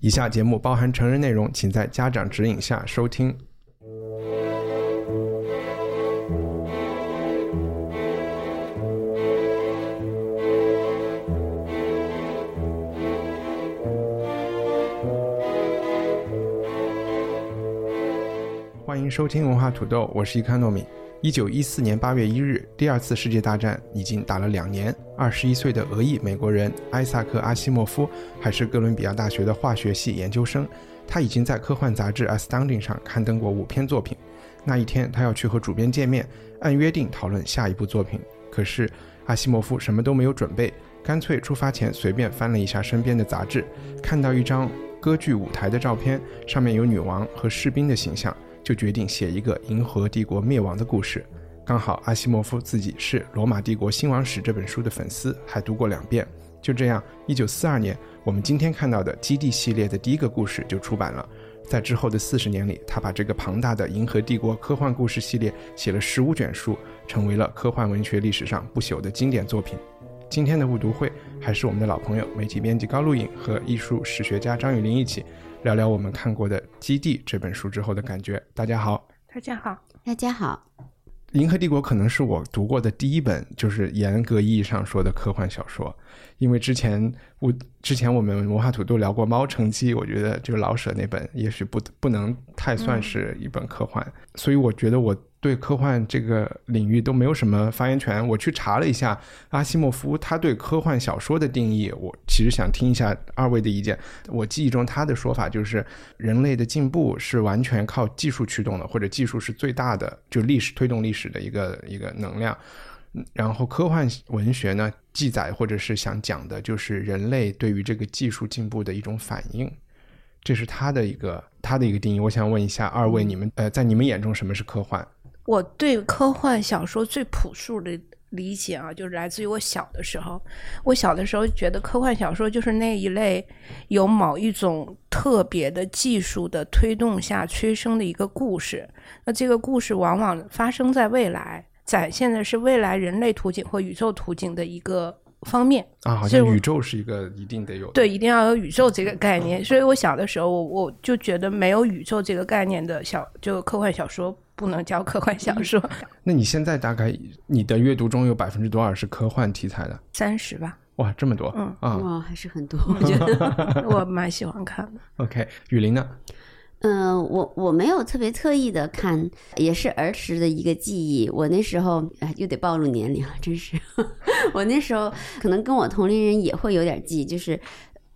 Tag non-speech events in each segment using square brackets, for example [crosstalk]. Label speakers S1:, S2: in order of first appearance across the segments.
S1: 以下节目包含成人内容，请在家长指引下收听。欢迎收听文化土豆，我是伊康糯米。一九一四年八月一日，第二次世界大战已经打了两年。二十一岁的俄裔美国人艾萨克·阿西莫夫还是哥伦比亚大学的化学系研究生。他已经在科幻杂志《Astounding》上刊登过五篇作品。那一天，他要去和主编见面，按约定讨论下一部作品。可是阿西莫夫什么都没有准备，干脆出发前随便翻了一下身边的杂志，看到一张歌剧舞台的照片，上面有女王和士兵的形象。就决定写一个银河帝国灭亡的故事。刚好阿西莫夫自己是《罗马帝国兴亡史》这本书的粉丝，还读过两遍。就这样，一九四二年，我们今天看到的《基地》系列的第一个故事就出版了。在之后的四十年里，他把这个庞大的银河帝国科幻故事系列写了十五卷书，成为了科幻文学历史上不朽的经典作品。今天的误读会还是我们的老朋友，媒体编辑高露颖和艺术史学家张雨林一起。聊聊我们看过的《基地》这本书之后的感觉。大家好，
S2: 大家好，
S3: 大家好。
S1: 《银河帝国》可能是我读过的第一本，就是严格意义上说的科幻小说。因为之前我之前我们文化土豆聊过《猫城记》，我觉得就是老舍那本也许不不能太算是一本科幻，所以我觉得我。对科幻这个领域都没有什么发言权。我去查了一下阿西莫夫他对科幻小说的定义，我其实想听一下二位的意见。我记忆中他的说法就是，人类的进步是完全靠技术驱动的，或者技术是最大的，就历史推动历史的一个一个能量。然后科幻文学呢，记载或者是想讲的就是人类对于这个技术进步的一种反应。这是他的一个他的一个定义。我想问一下二位，你们呃，在你们眼中什么是科幻？
S2: 我对科幻小说最朴素的理解啊，就是来自于我小的时候。我小的时候觉得科幻小说就是那一类有某一种特别的技术的推动下催生的一个故事。那这个故事往往发生在未来，展现的是未来人类图景或宇宙图景的一个方面
S1: 啊。好像宇宙是一个一定得有
S2: 对，一定要有宇宙这个概念。所以我小的时候，我我就觉得没有宇宙这个概念的小就科幻小说。不能叫科幻小说。
S1: 那你现在大概你的阅读中有百分之多少是科幻题材的？
S2: 三十吧。
S1: 哇，这么多。
S2: 嗯
S1: 啊，
S3: 哇，还是很多。[laughs] 我觉得
S2: 我蛮喜欢看的。
S1: OK，雨林呢？
S3: 嗯，我我没有特别特意的看，也是儿时的一个记忆。我那时候又得暴露年龄了，真是。[laughs] 我那时候可能跟我同龄人也会有点记，就是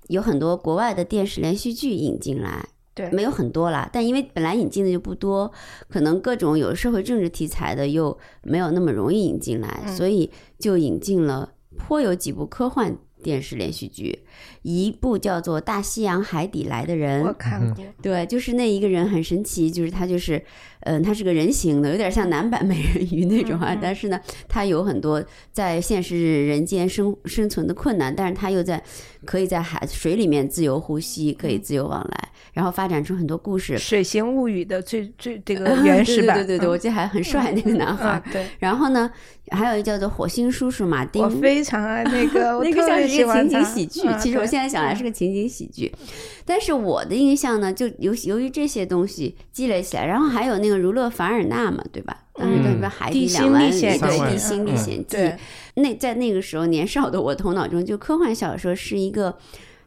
S3: 有很多国外的电视连续剧引进来。
S2: 对，
S3: 没有很多啦，但因为本来引进的就不多，可能各种有社会政治题材的又没有那么容易引进来，所以就引进了颇有几部科幻电视连续剧，一部叫做《大西洋海底来的人》，
S2: 我看过，
S3: 对，就是那一个人很神奇，就是他就是。嗯，他是个人形的，有点像男版美人鱼那种啊。但是呢，他有很多在现实人间生生存的困难，但是他又在可以在海水里面自由呼吸，可以自由往来，然后发展出很多故事。
S2: 水形物语的最最这个 [laughs] 原始版，
S3: 对对对，我记得还很帅那个男孩。
S2: 对。
S3: 然后呢，还有一叫做火星叔叔马丁，
S2: 我非常爱那个，
S3: 那个像是一
S2: 个
S3: 情景喜剧。其实我现在想来是个情景喜剧，但是我的印象呢，就由由于这些东西积累起来，然后还有那个儒勒凡尔。纳嘛，对吧？当时叫什么《海底两万里》对，《地心历险记》。那在那个时候，年少的我头脑中，就科幻小说是一个，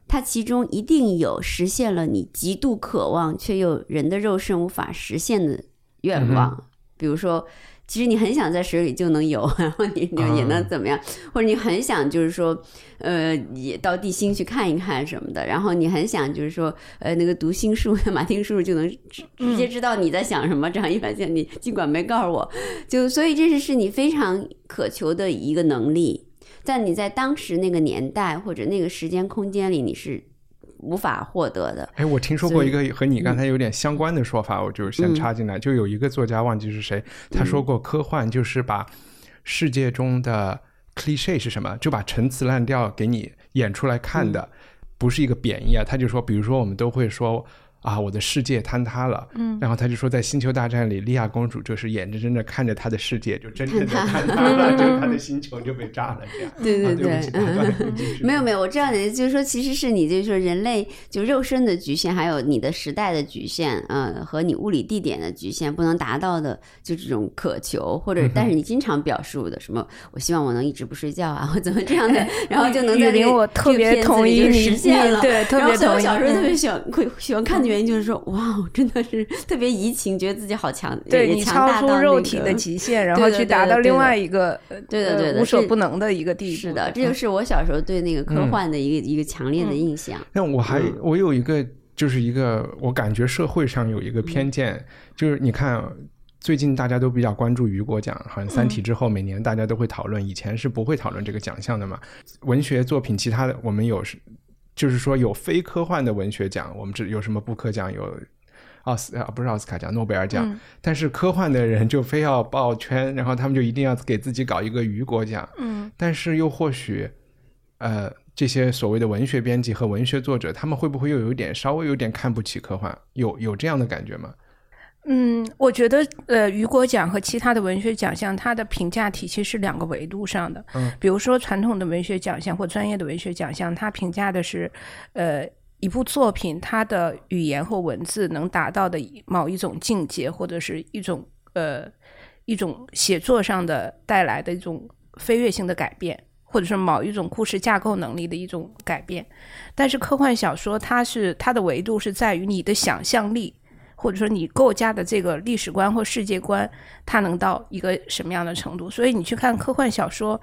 S3: 它其中一定有实现了你极度渴望却又人的肉身无法实现的愿望，比如说。其实你很想在水里就能游，然后你你也能怎么样？或者你很想就是说，呃，也到地心去看一看什么的。然后你很想就是说，呃，那个读心术，马丁叔叔就能直直接知道你在想什么。这样一发现你尽管没告诉我，就所以这是是你非常渴求的一个能力。但你在当时那个年代或者那个时间空间里，你是。无法获得的。
S1: 哎，我听说过一个和你刚才有点相关的说法，我就先插进来。就有一个作家忘记是谁，他说过科幻就是把世界中的 cliche 是什么，就把陈词滥调给你演出来看的，不是一个贬义啊。他就说，比如说我们都会说。啊，我的世界坍塌了。嗯，然后他就说，在星球大战里，莉亚公主就是眼睁睁的看着她的世界就真正的坍塌了，就她的星球就被炸了。这样，
S3: 对对对，[laughs] 没有没有，我知道你就是说，其实是你就是说，人类就肉身的局限，还有你的时代的局限，呃，和你物理地点的局限不能达到的，就这种渴求，或者但是你经常表述的什么，我希望我能一直不睡觉啊，或怎么这样的，[laughs] 然后就能在这
S2: 个特别同意你
S3: 实现了。
S2: 对，[laughs] 特别同意。
S3: 小时候特别喜欢会喜欢看你。原因就是说，哇，真的是特别移情，觉得自己好强，
S2: 对你超出肉体的极限，[laughs] 然后去达到另外一个，
S3: 对对对，
S2: 无所不能的一个地步。
S3: 是的，这就是我小时候对那个科幻的一个一个强烈的印象。
S1: 那我还我有一个，就是一个我感觉社会上有一个偏见，就是你看最近大家都比较关注雨果奖，好像《三体》之后每年大家都会讨论，以前是不会讨论这个奖项的嘛。文学作品，其他的我们有是。就是说，有非科幻的文学奖，我们这有什么布克奖，有奥斯啊，不是奥斯卡奖，诺贝尔奖。但是科幻的人就非要抱圈，然后他们就一定要给自己搞一个雨果奖。嗯，但是又或许，呃，这些所谓的文学编辑和文学作者，他们会不会又有点稍微有点看不起科幻？有有这样的感觉吗？
S2: 嗯，我觉得呃，雨果奖和其他的文学奖项，它的评价体系是两个维度上的。嗯，比如说传统的文学奖项或专业的文学奖项，它评价的是，呃，一部作品它的语言或文字能达到的某一种境界，或者是一种呃一种写作上的带来的一种飞跃性的改变，或者是某一种故事架构能力的一种改变。但是科幻小说，它是它的维度是在于你的想象力。或者说你构架的这个历史观或世界观，它能到一个什么样的程度？所以你去看科幻小说，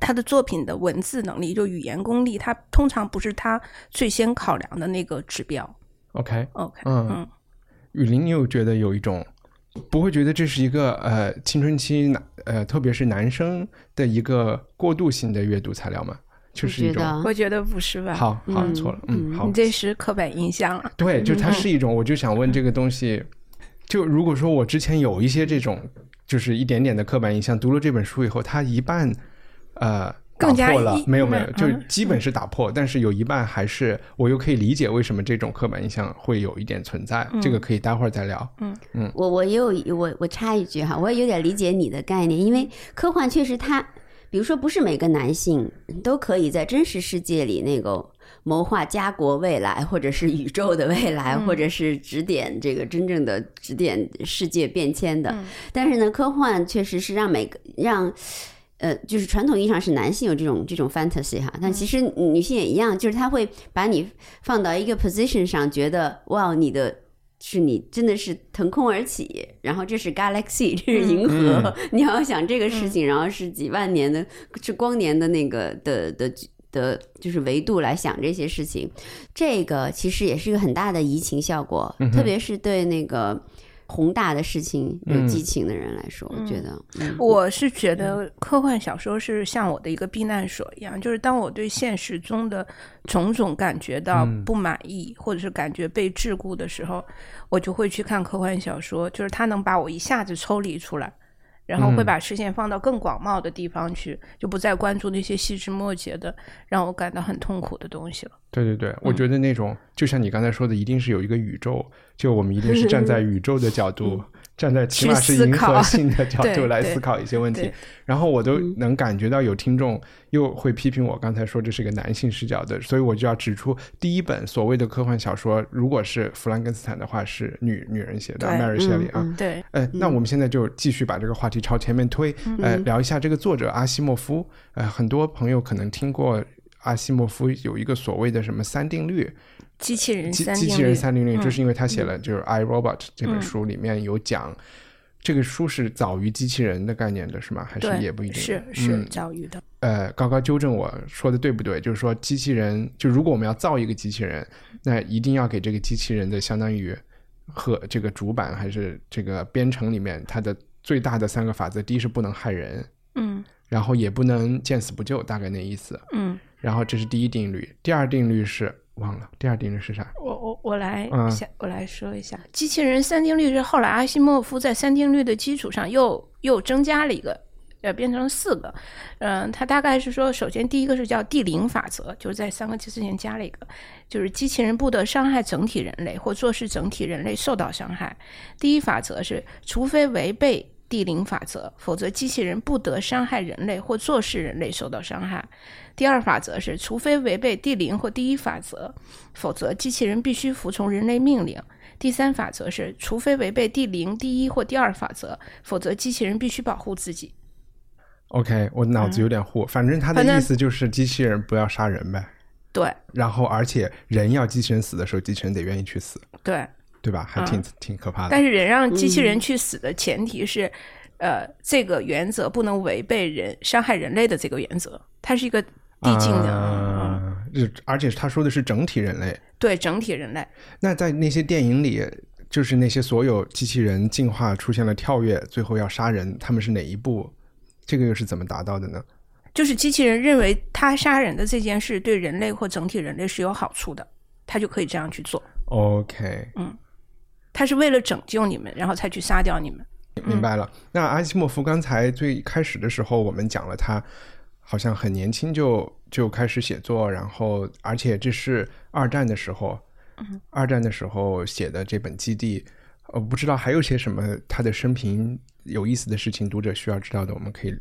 S2: 它的作品的文字能力，就语言功力，它通常不是他最先考量的那个指标。
S1: OK，OK，
S2: 嗯嗯。
S1: 雨林，你有觉得有一种不会觉得这是一个呃青春期男呃特别是男生的一个过渡性的阅读材料吗？就是一种，
S2: 我觉得不是吧？
S1: 好好错了，嗯，好，
S2: 你这是刻板印象了。
S1: 对，就它是一种，我就想问这个东西，就如果说我之前有一些这种，就是一点点的刻板印象，读了这本书以后，它一半呃打破了，没有没有，就基本是打破，但是有一半还是我又可以理解为什么这种刻板印象会有一点存在，这个可以待会儿再聊。嗯
S3: 嗯，我我也有我我插一句哈，我也有点理解你的概念，因为科幻确实它。比如说，不是每个男性都可以在真实世界里那个谋划家国未来，或者是宇宙的未来，或者是指点这个真正的指点世界变迁的。但是呢，科幻确实是让每个让呃，就是传统意义上是男性有这种这种 fantasy 哈，但其实女性也一样，就是他会把你放到一个 position 上，觉得哇，你的。是你真的是腾空而起，然后这是 galaxy，这是银河，[laughs] 你要想这个事情，然后是几万年的，是光年的那个的的的，就是维度来想这些事情，这个其实也是一个很大的移情效果，特别是对那个。宏大的事情有激情的人来说，我觉得，
S2: 我是觉得科幻小说是像我的一个避难所一样，就是当我对现实中的种种感觉到不满意，或者是感觉被桎梏的时候，我就会去看科幻小说，就是它能把我一下子抽离出来。然后会把视线放到更广袤的地方去，就不再关注那些细枝末节的让我感到很痛苦的东西了。
S1: 对对对，我觉得那种就像你刚才说的，一定是有一个宇宙，就我们一定是站在 [laughs] 宇宙的角度。站在起码是银河系的 [laughs] 角度来思考一些问题，然后我都能感觉到有听众又会批评我刚才说这是一个男性视角的，所以我就要指出，第一本所谓的科幻小说，如果是弗兰根斯坦的话，是女女人写的，Mary Shelley 啊。
S2: 对，
S1: 呃，那我们现在就继续把这个话题朝前面推，呃，聊一下这个作者阿西莫夫。呃，很多朋友可能听过阿西莫夫有一个所谓的什么三定律。
S2: 机器人
S1: 机机器人三定律，就是因为他写了就是《I Robot》这本书，里面有讲，这个书是早于机器人的概念的，是吗？还是也不一定？
S2: 是是早于的。
S1: 呃，高高纠正我说的对不对？就是说，机器人就如果我们要造一个机器人，那一定要给这个机器人的相当于和这个主板还是这个编程里面它的最大的三个法则：第一是不能害人，
S2: 嗯，
S1: 然后也不能见死不救，大概那意思。
S2: 嗯，
S1: 然后这是第一定律，第二定律是忘了，第二定律是啥？
S2: 我我我来
S1: 嗯
S2: 想，我来说一下，机器人三定律是后来阿西莫夫在三定律的基础上又又增加了一个。呃，变成了四个，嗯、它大概是说，首先第一个是叫第零法则，就是在三个之前加了一个，就是机器人不得伤害整体人类或做事整体人类受到伤害。第一法则是，除非违背地零法则，否则机器人不得伤害人类或做使人类受到伤害。第二法则是，除非违背第零或第一法则，否则机器人必须服从人类命令。第三法则是，除非违背第零、第一或第二法则，否则机器人必须保护自己。
S1: OK，我脑子有点糊，反正他的意思就是机器人不要杀人呗。
S2: 对
S1: 然后，而且人要机器人死的时候，机器人得愿意去死，
S2: 对，
S1: 对吧？还挺、挺可怕的。
S2: 但是人让机器人去死的前提是，呃，这个原则不能违背人伤害人类的这个原则，它是一个递进的。嗯
S1: 而且他说的是整体人类。
S2: 对整体人类，
S1: 那在那些电影里，就是那些所有机器人进化出现了跳跃，最后要杀人，他们是哪一步？这个又是怎么达到的呢？
S2: 就是机器人认为他杀人的这件事对人类或整体人类是有好处的，他就可以这样去做。
S1: OK，
S2: 他是为了拯救你们，然后才去杀掉你们。
S1: 明白了。那阿西莫夫刚才最开始的时候，我们讲了他好像很年轻就就开始写作，然后而且这是二战的时候，二战的时候写的这本《基地》。呃，不知道还有些什么他的生平有意思的事情，读者需要知道的，我们可以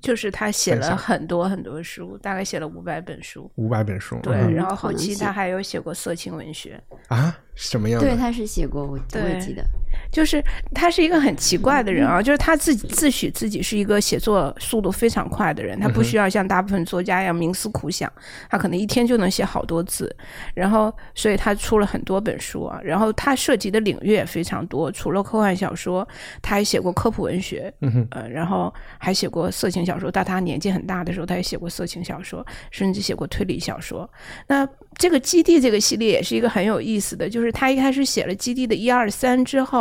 S2: 就是他写了很多很多书，大概写了五百本书。
S1: 五百本书。
S2: 对，
S1: 嗯
S2: 然后后期他还有写过色情文学，
S1: 啊，什么样
S3: 对，他是写过，我我也记得。
S2: 就是他是一个很奇怪的人啊，就是他自己自诩自己是一个写作速度非常快的人，他不需要像大部分作家一样冥思苦想，他可能一天就能写好多字，然后所以他出了很多本书啊，然后他涉及的领域也非常多，除了科幻小说，他还写过科普文学，
S1: 嗯
S2: 然后还写过色情小说。到他年纪很大的时候，他也写过色情小说，甚至写过推理小说。那这个《基地》这个系列也是一个很有意思的，就是他一开始写了《基地》的一二三之后，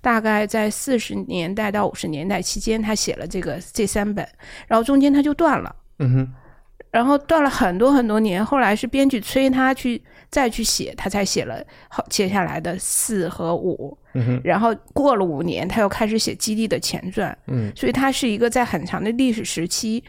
S2: 大概在四十年代到五十年代期间，他写了这个这三本，然后中间他就断了。
S1: 嗯哼，
S2: 然后断了很多很多年，后来是编剧催他去再去写，他才写了后接下来的四和五。
S1: 嗯哼，
S2: 然后过了五年，他又开始写《基地》的前传。
S1: 嗯，
S2: 所以他是一个在很长的历史时期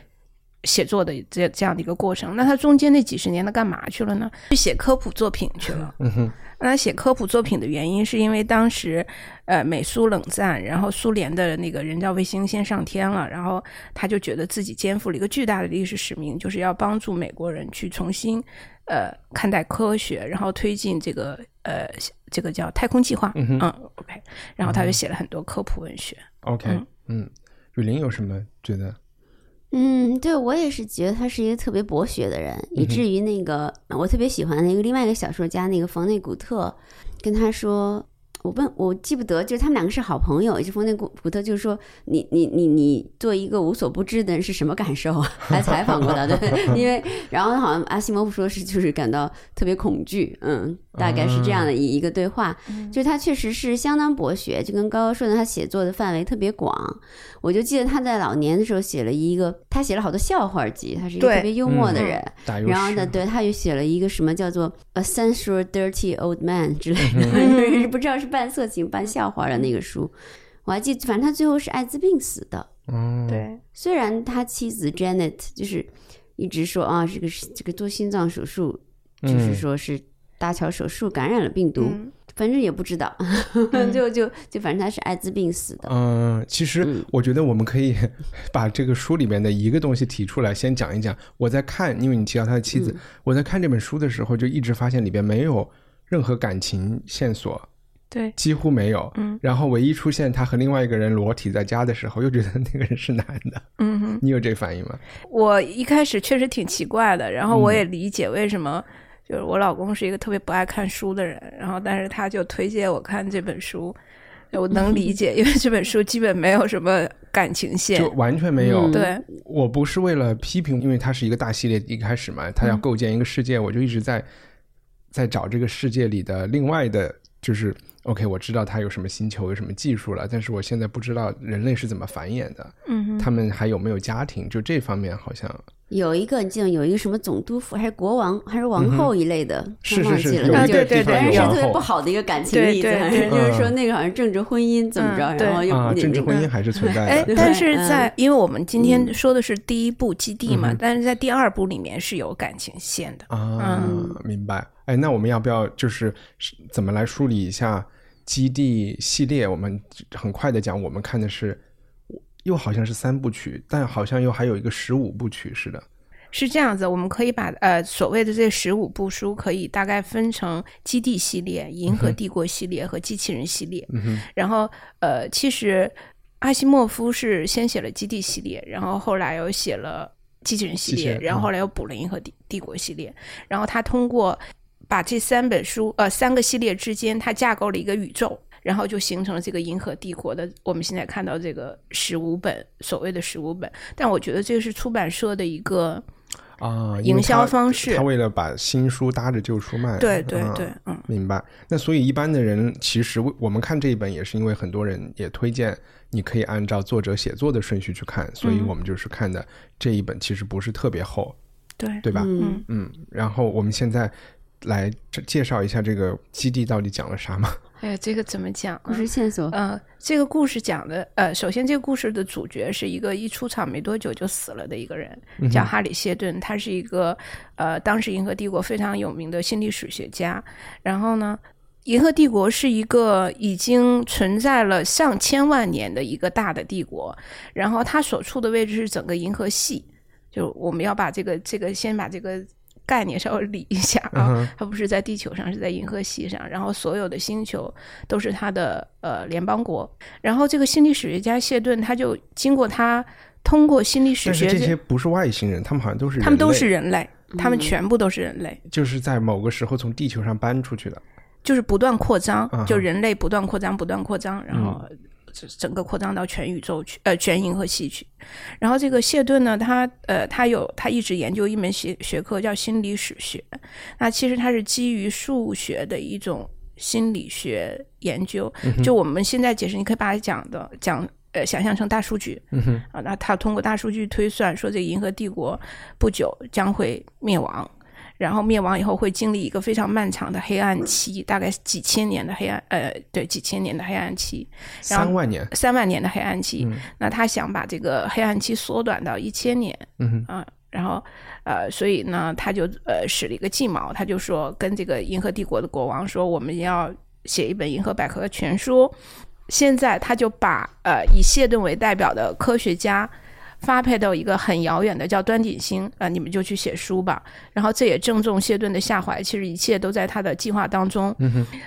S2: 写作的这这样的一个过程。那他中间那几十年他干嘛去了呢？去写科普作品去了。
S1: 嗯哼，
S2: 那他写科普作品的原因，是因为当时，呃，美苏冷战，然后苏联的那个人造卫星先上天了，然后他就觉得自己肩负了一个巨大的历史使命，就是要帮助美国人去重新，呃，看待科学，然后推进这个呃这个叫太空计划。
S1: 嗯哼
S2: o k 然后他就写了很多科普文学。
S1: OK，
S2: 嗯
S1: 嗯，雨林有什么觉得？
S3: 嗯，对我也是觉得他是一个特别博学的人，以至于那个我特别喜欢的一个另外一个小说家，那个冯内古特，跟他说，我问我记不得，就是他们两个是好朋友，就冯内古古特就是说，你你你你做一个无所不知的人是什么感受啊？还采访过他，对，[laughs] 因为然后好像阿西莫夫说是就是感到特别恐惧，嗯，大概是这样的一一个对话，就是他确实是相当博学，就跟高高说的，他写作的范围特别广。我就记得他在老年的时候写了一个，他写了好多笑话集，他是一个特别幽默的人。然后呢，对，他又写了一个什么叫做 A Sensual Dirty Old Man 之类的，
S1: 嗯 [laughs]
S3: 不知道是半色情半笑话的那个书。我还记得，反正他最后是艾滋病死的。
S1: 嗯，，
S2: 对，
S3: 虽然他妻子 Janet 就是一直说啊，这个是这个做心脏手术，就是
S1: 嗯。
S3: 说是搭桥手术感染了病毒，
S2: 嗯。
S3: 反正也不知道，[laughs] 就就就反正他是艾滋病死的。
S1: 嗯，其实
S3: 嗯。
S1: 我觉得我们可以 [laughs] 把这个书里面的一个东西提出来，先讲一讲。我在看，因为你提到他的妻子，
S3: 嗯。
S1: 我在看这本书的时候，就一直发现里边没有任何感情线索，
S2: 对，
S1: 几乎没有。
S2: 嗯
S1: 然后唯一出现他和另外一个人裸体在家的时候，又觉得那个人是男的。
S2: 嗯哼。
S1: 你有这反应吗？
S2: 我一开始确实挺奇怪的，然后我也理解为什么，就是我老公是一个特别不爱看书的人，然后但是他就推荐我看这本书，我能理解，[laughs] 因为这本书基本没有什么感情线
S1: 就，完全没有。
S3: 嗯
S2: 对，
S1: 我不是为了批评，因为它是一个大系列，一开始嘛，它要构建一个世界，我就一直在在找这个世界里的另外的，就是 OK，我知道它有什么星球，有什么技术了，但是我现在不知道人类是怎么繁衍的，
S2: 嗯，
S1: 他们还有没有家庭，就这方面好像
S3: 有一个，你记得有一个什么总督府还是国王还是王后一类的，
S1: 是
S3: 是是，
S2: 啊对对对，
S3: 是特别不好的一个感情例子，就是说那个好像政治婚姻怎么着，然后又
S1: 啊，政治婚姻还是存在
S2: 的。哎，但是在因为我们今天说的是第一部基地嘛，但是在第二部里面是有感情线的。
S1: 啊，明白。哎，那我们要不要就是怎么来梳理一下基地系列？我们很快的讲，我们看的是又好像是三部曲，但好像又还有一个十五部曲似的。
S2: 是这样子，我们可以把呃所谓的这十五部书可以大概分成基地系列、银河帝国系列和机器人系列。
S1: 嗯
S2: 然后呃，其实阿西莫夫是先写了基地系列，然后后来又写了机器人系列，然后后来又补了银河帝帝国系列。然后他通过把这三本书，呃，三个系列之间，他架构了一个宇宙，然后就形成了这个银河帝国的。我们现在看到这个十五本所谓的十五本，但我觉得这个是出版社的一个
S1: 啊
S2: 营销方式。
S1: 他为了把新书搭着旧书卖。
S2: 对对对，嗯，
S1: 明白。那所以一般的人其实我们看这一本也是因为很多人也推荐，你可以按照作者写作的顺序去看，所以我们就是看的这一本其实不是特别厚，
S2: 对
S1: 对吧？
S2: 嗯
S1: 嗯。然后我们现在。来介绍一下这个基地到底讲了啥吗？
S2: 哎呀，这个怎么讲？
S3: 故事线索。
S2: 呃，这个故事讲的，呃，首先这个故事的主角是一个一出场没多久就死了的一个人，叫哈里谢顿。他是一个呃，当时银河帝国非常有名的心理史学家。然后呢，银河帝国是一个已经存在了上千万年的一个大的帝国。然后它所处的位置是整个银河系。就我们要把这个这个先把这个。概念稍微理一下啊，它不是在地球上，是在银河系上。然后所有的星球都是它的呃联邦国。然后这个心理史学家谢顿，他就经过他通过心理史学，
S1: 这些不是外星人，他们好像都是
S2: 他们都是人类，他们全部都是人类，
S1: 就是在某个时候从地球上搬出去的，
S2: 就是不断扩张，就人类不断扩张，不断扩张，然后。整个扩张到全宇宙去，呃，全银河系去。然后这个谢顿呢，他呃，他有他一直研究一门学学科叫心理史学。那其实它是基于数学的一种心理学研究。就我们现在解释，你可以把它讲的讲呃，想象成大数据。啊，那他通过大数据推算说，这个银河帝国不久将会灭亡。然后灭亡以后会经历一个非常漫长的黑暗期，大概几千年的黑暗，呃，对，几千年的黑暗期，
S1: 三万年，
S2: 三万年的黑暗期。那他想把这个黑暗期缩短到一千年，
S1: 嗯
S2: 啊，然后呃，所以呢，他就呃使了一个计谋，他就说跟这个银河帝国的国王说，我们要写一本银河百科全书。现在他就把呃以谢顿为代表的科学家。发配到一个很遥远的叫端鼎星啊，你们就去写书吧。然后这也正中谢顿的下怀，其实一切都在他的计划当中。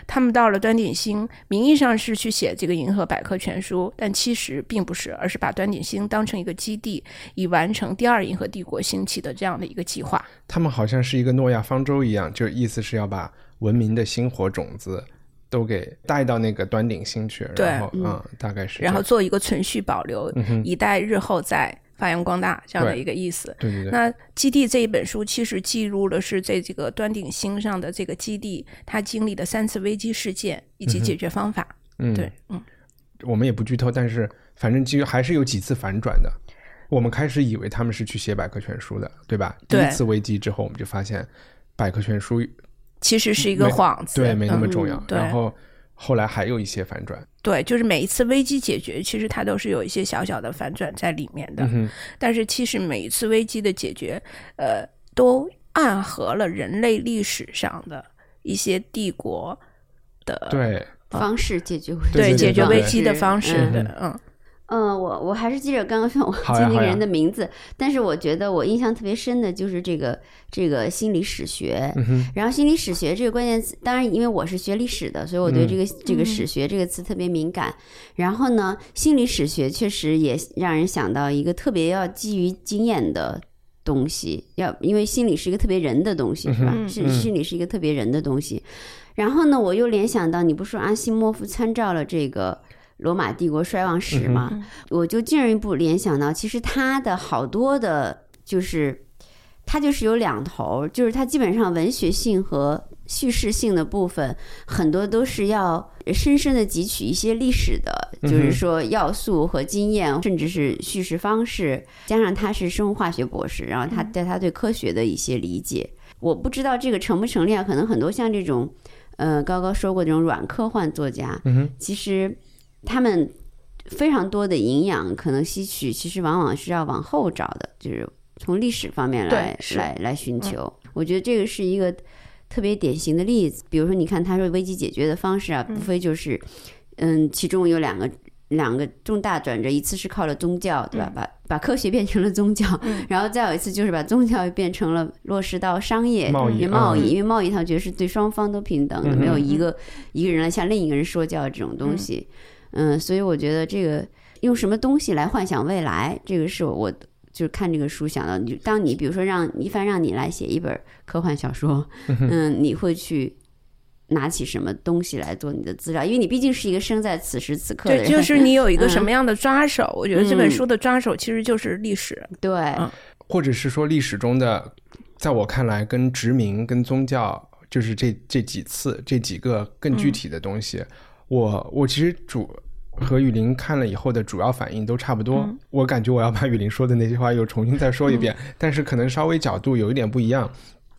S2: 他们到了端鼎星，名义上是去写这个银河百科全书，但其实并不是，而是把端鼎星当成一个基地，以完成第二银河帝国兴起的这样的一个计划。
S1: 他们好像是一个诺亚方舟一样，就意思是要把文明的星火种子都给带到那个端顶星去，然后嗯，大概是，
S2: 然后做一个存续保留，以待日后再。发扬光大这样的一个意思。
S1: 对对对。
S2: 那基地这一本书其实记录了是在这个端顶星上的这个基地，它经历的三次危机事件以及解决方法。
S1: 嗯，
S2: 对，嗯。
S1: 我们也不剧透，但是反正其实还是有几次反转的。我们开始以为他们是去写百科全书的，对吧？
S2: 第
S1: 一次危机之后，我们就发现百科全书
S2: 其实是一个幌子，
S1: 对，没那么重要。
S2: 然
S1: 后。后来还有一些反转，
S2: 对，就是每一次危机解决，其实它都是有一些小小的反转在里面的。但是其实每一次危机的解决，呃，都暗合了人类历史上的一些帝国的
S1: 对
S3: 方式解决
S2: 对解决危机的
S3: 方
S2: 式
S1: 的，
S2: 嗯。
S3: 嗯，我我还是记着刚刚说我记那个人的名字，但是我觉得我印象特别深的就是这个这个心理史学。然后心理史学这个关键词，当然因为我是学历史的，所以我对这个这个史学这个词特别敏感。然后呢，心理史学确实也让人想到一个特别要基于经验的东西，要因为心理是一个特别人的东西，是吧？是心理是一个特别人的东西。然后呢，我又联想到，你不说阿西莫夫参照了这个。罗马帝国衰亡史嘛，我就进一步联想到，其实他的好多的，就是他就是有两头，就是他基本上文学性和叙事性的部分，很多都是要深深的汲取一些历史的，就是说要素和经验，甚至是叙事方式。加上他是生物化学博士，然后他对他对科学的一些理解，我不知道这个成不成立啊？可能很多像这种，呃，高高说过这种软科幻作家，其实他们非常多的营养可能吸取，其实往往是要往后找的，就是从历史方面来来来寻求。我觉得这个是一个特别典型的例子。比如说，你看他说危机解决的方式啊，无非就是，嗯，其中有两个两个重大转折，一次是靠了宗教，对吧？把把科学变成了宗教，[laughs] 然后再有一次就是把宗教变成了落实到商业贸易，贸易，因为贸易他觉得是对双方都平等的，没有一个一个人来向另一个人说教这种东西。嗯，所以我觉得这个用什么东西来幻想未来，这个是我。就是看这个书想到，你当你比如说让一帆让你来写一本科幻小说，[laughs] 嗯，你会去拿起什么东西来做你的资料？因为你毕竟是一个生在此时此刻的人，
S2: 就是你有一个 [laughs] 什么样的抓手？我觉得这本书的抓手其实就是历史，
S3: 对，
S1: 或者是说历史中的，在我看来，跟殖民、跟宗教，就是这这几次这几个更具体的东西，我我其实主。和雨林看了以后的主要反应都差不多，我感觉我要把雨林说的那些话又重新再说一遍，但是可能稍微角度有一点不一样。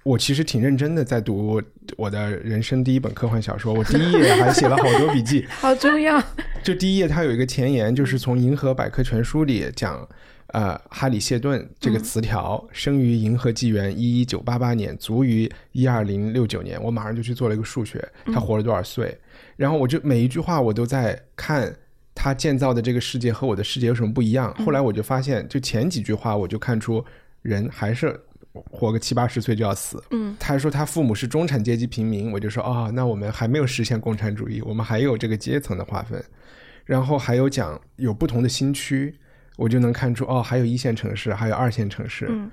S1: 我其实挺认真的在读我的人生第一本科幻小说，我第一页还写了好多笔记，[laughs]
S2: 好重要。
S1: 就第一页它有一个前言，就是从《银河百科全书》里讲，呃，哈里谢顿这个词条生于银河纪元一一九八八年，卒于一二零六九年。我马上就去做了一个数学，他活了多少岁？然后我就每一句话我都在看。他建造的这个世界和我的世界有什么不一样？后来我就发现，就前几句话我就看出，人还是活个七八十岁就要死。嗯，他说他父母是中产阶级平民，我就说哦，那我们还没有实现共产主义，我们还有这个阶层的划分。然后还有讲有不同的新区，我就能看出哦，还有一线城市，还有二线城市。嗯。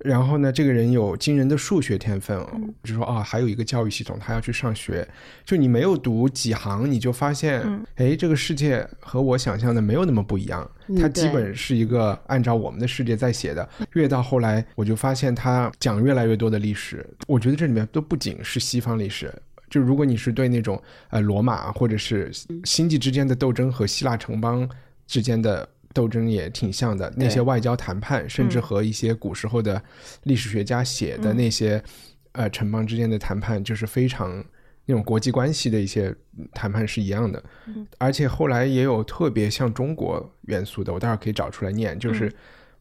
S1: 然后呢，这个人有惊人的数学天分，就说啊，还有一个教育系统，他要去上学。就你没有读几行，你就发现，哎，这个世界和我想象的没有那么不一样。他基本是一个按照我们的世界在写的。越到后来，我就发现他讲越来越多的历史。我觉得这里面都不仅是西方历史，就如果你是对那种呃罗马或者是星际之间的斗争和希腊城邦之间的。斗争也挺像的，那些外交谈判，甚至和一些古时候的历史学家写的那些，呃，城邦之间的谈判，就是非常那种国际关系的一些谈判是一样的。而且后来也有特别像中国元素的，我待会儿可以找出来念，就是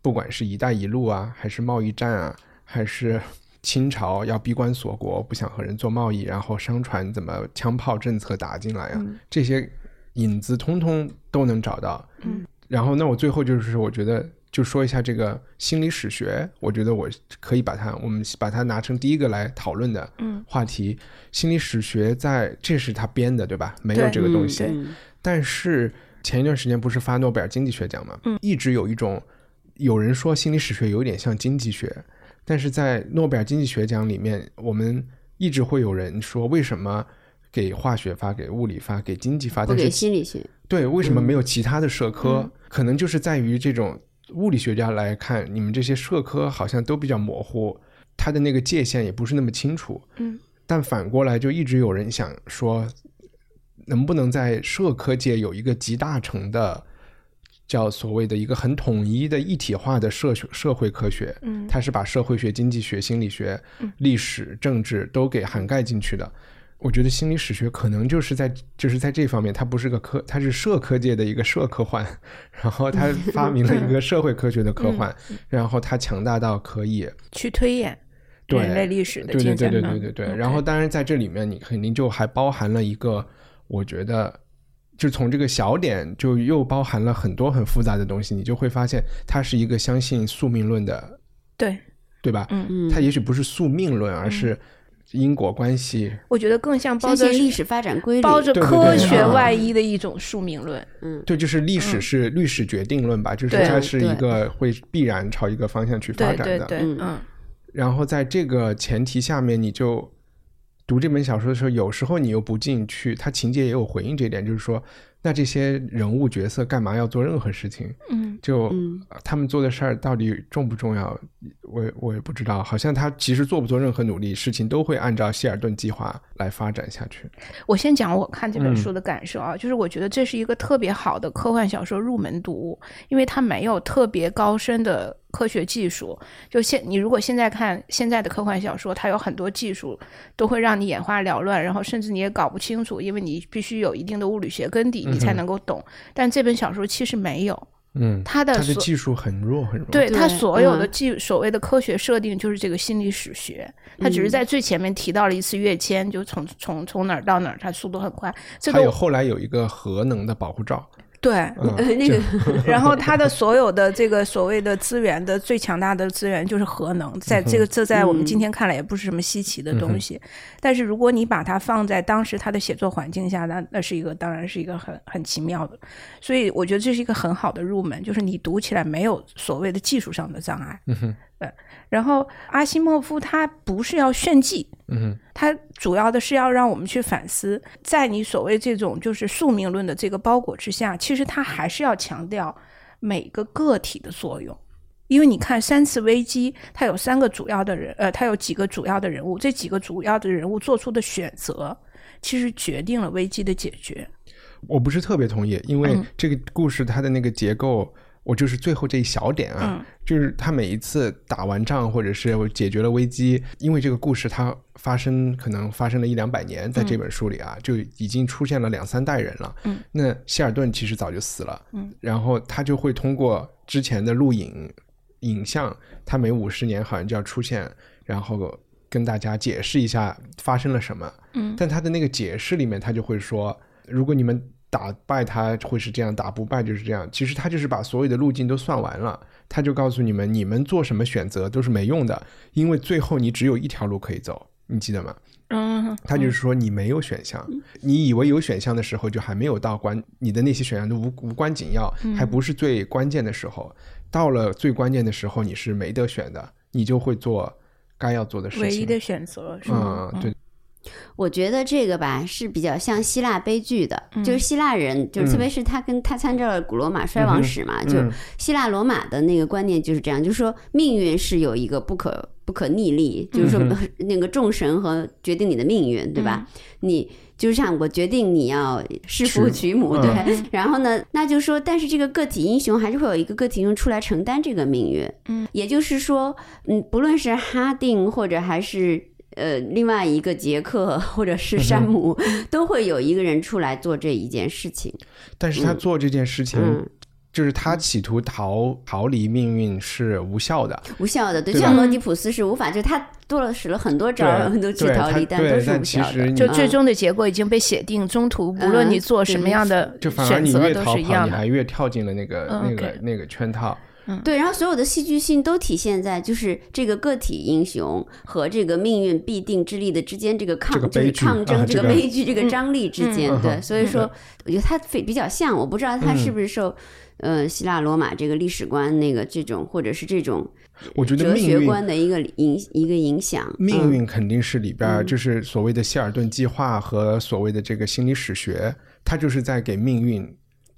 S1: 不管是一带一路啊，还是贸易战啊，还是清朝要闭关锁国，不想和人做贸易，然后商船怎么枪炮政策打进来啊，这些影子通通都能找到。嗯。然后，那我最后就是我觉得，就说一下这个心理史学。我觉得我可以把它，我们把它拿成第一个来讨论的话题。心理史学在这是他编的，对吧？没有这个东西。但是前一段时间不是发诺贝尔经济学奖吗？一直有一种有人说心理史学有点像经济学，但是在诺贝尔经济学奖里面，我们一直会有人说，为什么给化学发、给物理发、给经济发，但是
S3: 心理学。
S1: 对，为什么没有其他的社科？可能就是在于这种物理学家来看，你们这些社科好像都比较模糊，它的那个界限也不是那么清楚。嗯，但反过来就一直有人想说，能不能在社科界有一个集大成的，叫所谓的一个很统一的一体化的社社会科学？嗯，它是把社会学、经济学、心理学、历史、政治都给涵盖进去的。我觉得心理史学可能就是在就是在这方面，它不是个科，它是社科界的一个社科幻，[laughs] 然后它发明了一个社会科学的科幻，然后它强大到可以
S2: 去推演人类历史的
S1: 对对对对对对对。然后当然在这里面，你肯定就还包含了一个，我觉得就从这个小点就又包含了很多很复杂的东西，你就会发现它是一个相信宿命论的，
S2: 对
S1: 对吧？嗯嗯，它也许不是宿命论，而是。因果关系，
S2: 我觉得更像包着
S3: 历史发展规律、
S2: 包着科学外衣的一种宿命论。
S1: 嗯，对，就是历史是历史决定论吧，就是它是一个会必然朝一个方向去发展
S2: 的。对，嗯。
S1: 然后在这个前提下面，你就读这本小说的时候，有时候你又不进去，它情节也有回应这一点，就是说那这些人物角色干嘛要做任何事情？
S2: 嗯，
S1: 就他们做的事儿到底重不重要？我我也不知道。好像他其实做不做任何努力，事情都会按照希尔顿计划来发展下去。
S2: 我先讲我看这本书的感受啊，就是我觉得这是一个特别好的科幻小说入门读物，因为它没有特别高深的。科学技术，就现你如果现在看现在的科幻小说，它有很多技术都会让你眼花缭乱，然后甚至你也搞不清楚，因为你必须有一定的物理学根底，你才能够懂。但这本小说其实没有，
S1: 嗯，
S2: 它的
S1: 它的技术很弱很弱，
S2: 对它所有的技所谓的科学设定就是这个心理史学，它只是在最前面提到了一次跃迁，就从从从哪儿到哪儿，它速度很快。
S1: 还有后来有一个核能的保护罩。
S2: 对，
S3: 那个，[laughs] [laughs]
S2: 然后它的所有的这个所谓的资源的最强大的资源就是核能，在这个这在我们今天看来也不是什么稀奇的东西，但是如果你把它放在当时他的写作环境下，那那是一个当然是一个很很奇妙的，所以我觉得这是一个很好的入门，就是你读起来没有所谓的技术上的障碍。对，然后阿西莫夫他不是要炫技，
S1: 嗯，
S2: 他主要的是要让我们去反思，在你所谓这种就是宿命论的这个包裹之下，其实他还是要强调每个个体的作用，因为你看三次危机，它有三个主要的人，呃，它有几个主要的人物，这几个主要的人物做出的选择，其实决定了危机的解决。
S1: 我不是特别同意，因为这个故事它的那个结构。我就是最后这一小点啊，就是他每一次打完仗或者是解决了危机，因为这个故事它发生可能发生了一两百年，在这本书里啊，就已经出现了两三代人了。
S2: 嗯，
S1: 那希尔顿其实早就死了。
S2: 嗯，
S1: 然后他就会通过之前的录影影像，他每五十年好像就要出现，然后跟大家解释一下发生了什么。
S2: 嗯，
S1: 但他的那个解释里面，他就会说，如果你们。打败他会是这样，打不败就是这样。其实他就是把所有的路径都算完了，他就告诉你们，你们做什么选择都是没用的，因为最后你只有一条路可以走，你记得吗？
S2: 嗯，
S1: 他就是说你没有选项，你以为有选项的时候，就还没有到关，你的那些选项都无无关紧要，还不是最关键的时候。到了最关键的时候，你是没得选的，你就会做该要做的事情，
S2: 唯一的选择是吗？
S1: 嗯，对。
S3: 我觉得这个吧是比较像希腊悲剧的，就是希腊人，就是特别是他跟他参照了古罗马衰亡史嘛，就希腊罗马的那个观念就是这样，就是说命运是有一个不可不可逆力，就是说那个众神和决定你的命运，对吧？你就像我决定你要弑父娶母，对，然后呢，那就说，但是这个个体英雄还是会有一个个体英雄出来承担这个命运，
S2: 嗯，
S3: 也就是说，嗯，不论是哈定或者还是。呃，另外一个杰克或者是山姆，都会有一个人出来做这一件事情。
S1: 但是他做这件事情，就是他企图逃逃离命运是无效的，
S3: 无效的。对，像俄狄浦斯是无法，就他多了使了很多招都去逃离，但都是无效的。
S2: 就最终的结果已经被写定，中途不论你做什么样的选择都是一样的，
S1: 你还越跳进了那个那个那个圈套。
S3: 对，然后所有的戏剧性都体现在就是这个个体英雄和这个命运必定之力的之间这个抗就是抗争这个悲剧这个张力之间，对，所以说我觉得它非比较像，我不知道它是不是受呃希腊罗马这个历史观那个这种或者是这种
S1: 我觉得
S3: 哲学观的一个影一个影响。
S1: 命运肯定是里边就是所谓的希尔顿计划和所谓的这个心理史学，它就是在给命运。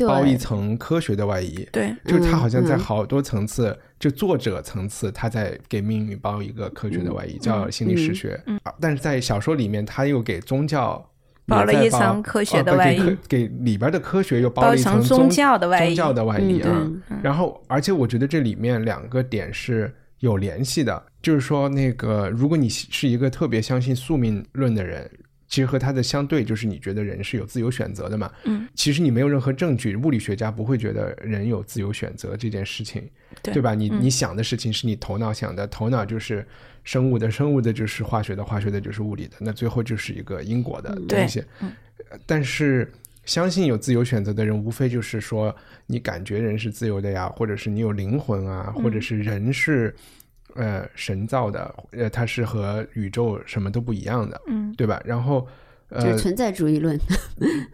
S1: 包一层科学的外衣，
S2: 对，
S1: 就是他好像在好多层次，就作者层次，他在给命运包一个科学的外衣，叫心理史学。
S2: 嗯，
S1: 但是在小说里面，他又给宗教
S2: 包了一层科学的外衣，
S1: 给里边的科学又包了一层
S2: 宗教的外
S1: 衣，宗教的外衣啊。然后，而且我觉得这里面两个点是有联系的，就是说，那个如果你是一个特别相信宿命论的人。其实和它的相对就是你觉得人是有自由选择的嘛？
S2: 嗯，
S1: 其实你没有任何证据，物理学家不会觉得人有自由选择这件事情，对吧？你你想的事情是你头脑想的，头脑就是生物的，生物的就是化学的，化学的就是物理的，那最后就是一个因果的东西。
S2: 嗯，
S1: 但是相信有自由选择的人，无非就是说你感觉人是自由的呀，或者是你有灵魂啊，或者是人是。呃，神造的，呃，它是和宇宙什么都不一样的，
S2: 嗯，
S1: 对吧？然后，呃，
S3: 就是存在主义论，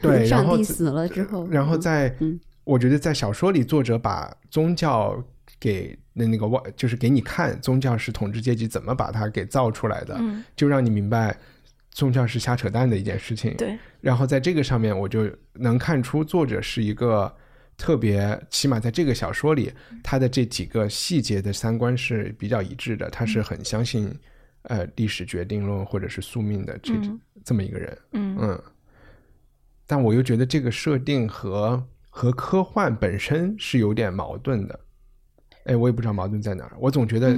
S1: 对，[laughs]
S3: 上帝死了之后，
S1: 然后在，我觉得在小说里，作者把宗教给那那个外，就是给你看宗教是统治阶级怎么把它给造出来的，就让你明白宗教是瞎扯淡的一件事情。
S2: 对。
S1: 然后在这个上面，我就能看出作者是一个特别，起码在这个小说里，他的这几个细节的三观是比较一致的。他是很相信呃历史决定论或者是宿命的这这么一个人。
S2: 嗯
S1: 嗯。但我又觉得这个设定和和科幻本身是有点矛盾的。哎，我也不知道矛盾在哪儿。我总觉得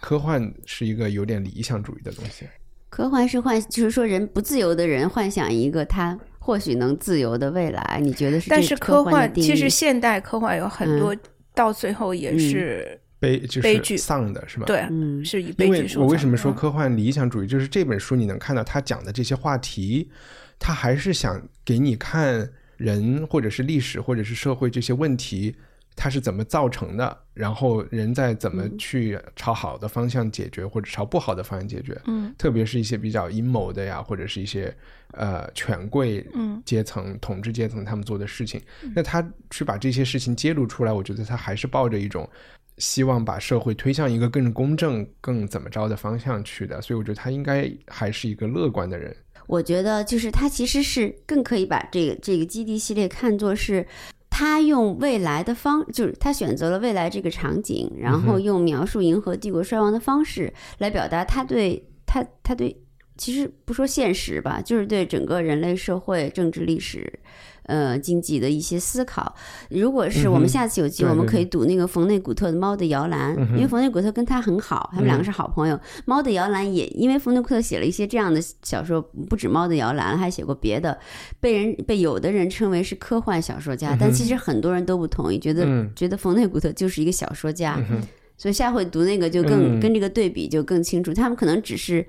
S1: 科幻是一个有点理想主义的东西。
S3: 科幻是幻，就是说人不自由的人幻想一个他或许能自由的未来。你觉得是？
S2: 但是
S3: 科
S2: 幻其实现代科幻有很多到最后也是
S1: 悲，就是
S2: 悲剧
S1: 丧的，是吧？
S2: 对，是以悲剧
S1: 我为什么说科幻理想主义？就是这本书你能看到他讲的这些话题，他还是想给你看人或者是历史或者是社会这些问题。它是怎么造成的？然后人在怎么去朝好的方向解决，或者朝不好的方向解决？
S2: 嗯，
S1: 特别是一些比较阴谋的呀，或者是一些呃权贵阶层、统治阶层他们做的事情。那他去把这些事情揭露出来，我觉得他还是抱着一种希望把社会推向一个更公正、更怎么着的方向去的。所以我觉得他应该还是一个乐观的人。
S3: 我觉得就是他其实是更可以把这个这个基地系列看作是。他用未来的方，就是他选择了未来这个场景，然后用描述银河帝国衰亡的方式来表达他对他他对，其实不说现实吧，就是对整个人类社会、政治、历史。呃，经济的一些思考。如果是我们下次有机会，我们可以读那个冯内古特的《猫的摇篮》，因为冯内古特跟他很好，他们两个是好朋友。《猫的摇篮》也因为冯内古特写了一些这样的小说，不止《猫的摇篮》，还写过别的，被人被有的人称为是科幻小说家，但其实很多人都不同意，觉得觉得冯内古特就是一个小说家。所以下回读那个就更跟这个对比就更清楚，他们可能只是。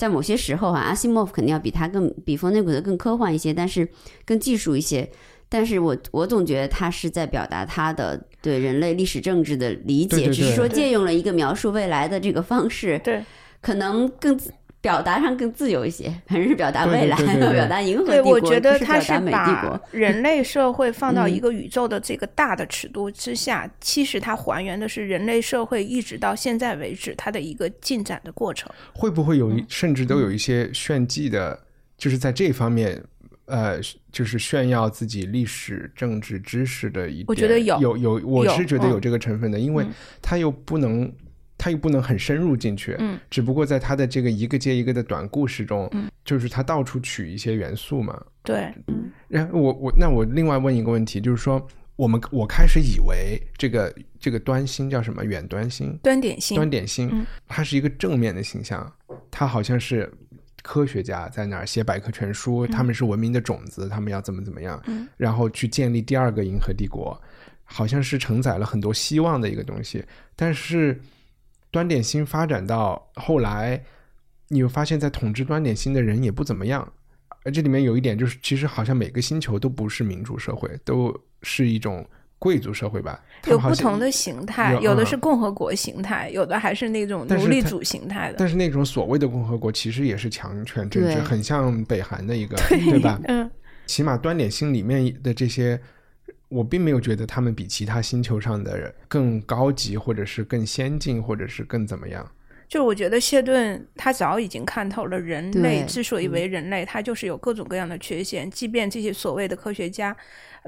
S3: 在某些时候哈，阿西莫夫肯定要比他更比冯内古德更科幻一些，但是更技术一些。但是我我总觉得他是在表达他的对人类历史政治的理解，只是说借用了一个描述未来的这个方式，
S2: 对，
S3: 可能更。表达上更自由一些，[laughs] 反正是表达未来，表达银河
S2: 帝国，我觉得
S3: 他
S2: 是把人类社会放到一个宇宙的这个大的尺度之下，其实它还原的是人类社会一直到现在为止它的一个进展的过程。
S1: 会不会有甚至都有一些炫技的，就是在这方面，呃，就是炫耀自己历史政治知识的一点？
S2: 我觉得有
S1: 有有，我是觉得有这个成分的，因为他又不能。他又不能很深入进去，
S2: 嗯，
S1: 只不过在他的这个一个接一个的短故事中，嗯，就是他到处取一些元素嘛，
S2: 对，
S1: 嗯，然后我我那我另外问一个问题，就是说我们我开始以为这个这个端星叫什么？远端星，
S2: 端点星，
S1: 端点星，它是一个正面的形象，它好像是科学家在那儿写百科全书，他们是文明的种子，他们要怎么怎么样，
S2: 嗯，
S1: 然后去建立第二个银河帝国，好像是承载了很多希望的一个东西，但是。端点心发展到后来，你会发现在统治端点心的人也不怎么样。而这里面有一点就是，其实好像每个星球都不是民主社会，都是一种贵族社会吧？
S2: 有不同的形态，有的是共和国形态，有的还是那种奴隶主形态的。
S1: 但是那种所谓的共和国，其实也是强权政治，很像北韩的一个，[laughs]
S2: 对
S1: 吧？
S2: 嗯，
S1: 起码端点心里面的这些。我并没有觉得他们比其他星球上的人更高级，或者是更先进，或者是更怎么样。
S2: 就是我觉得谢顿他早已经看透了人类之所以为人类，他就是有各种各样的缺陷。即便这些所谓的科学家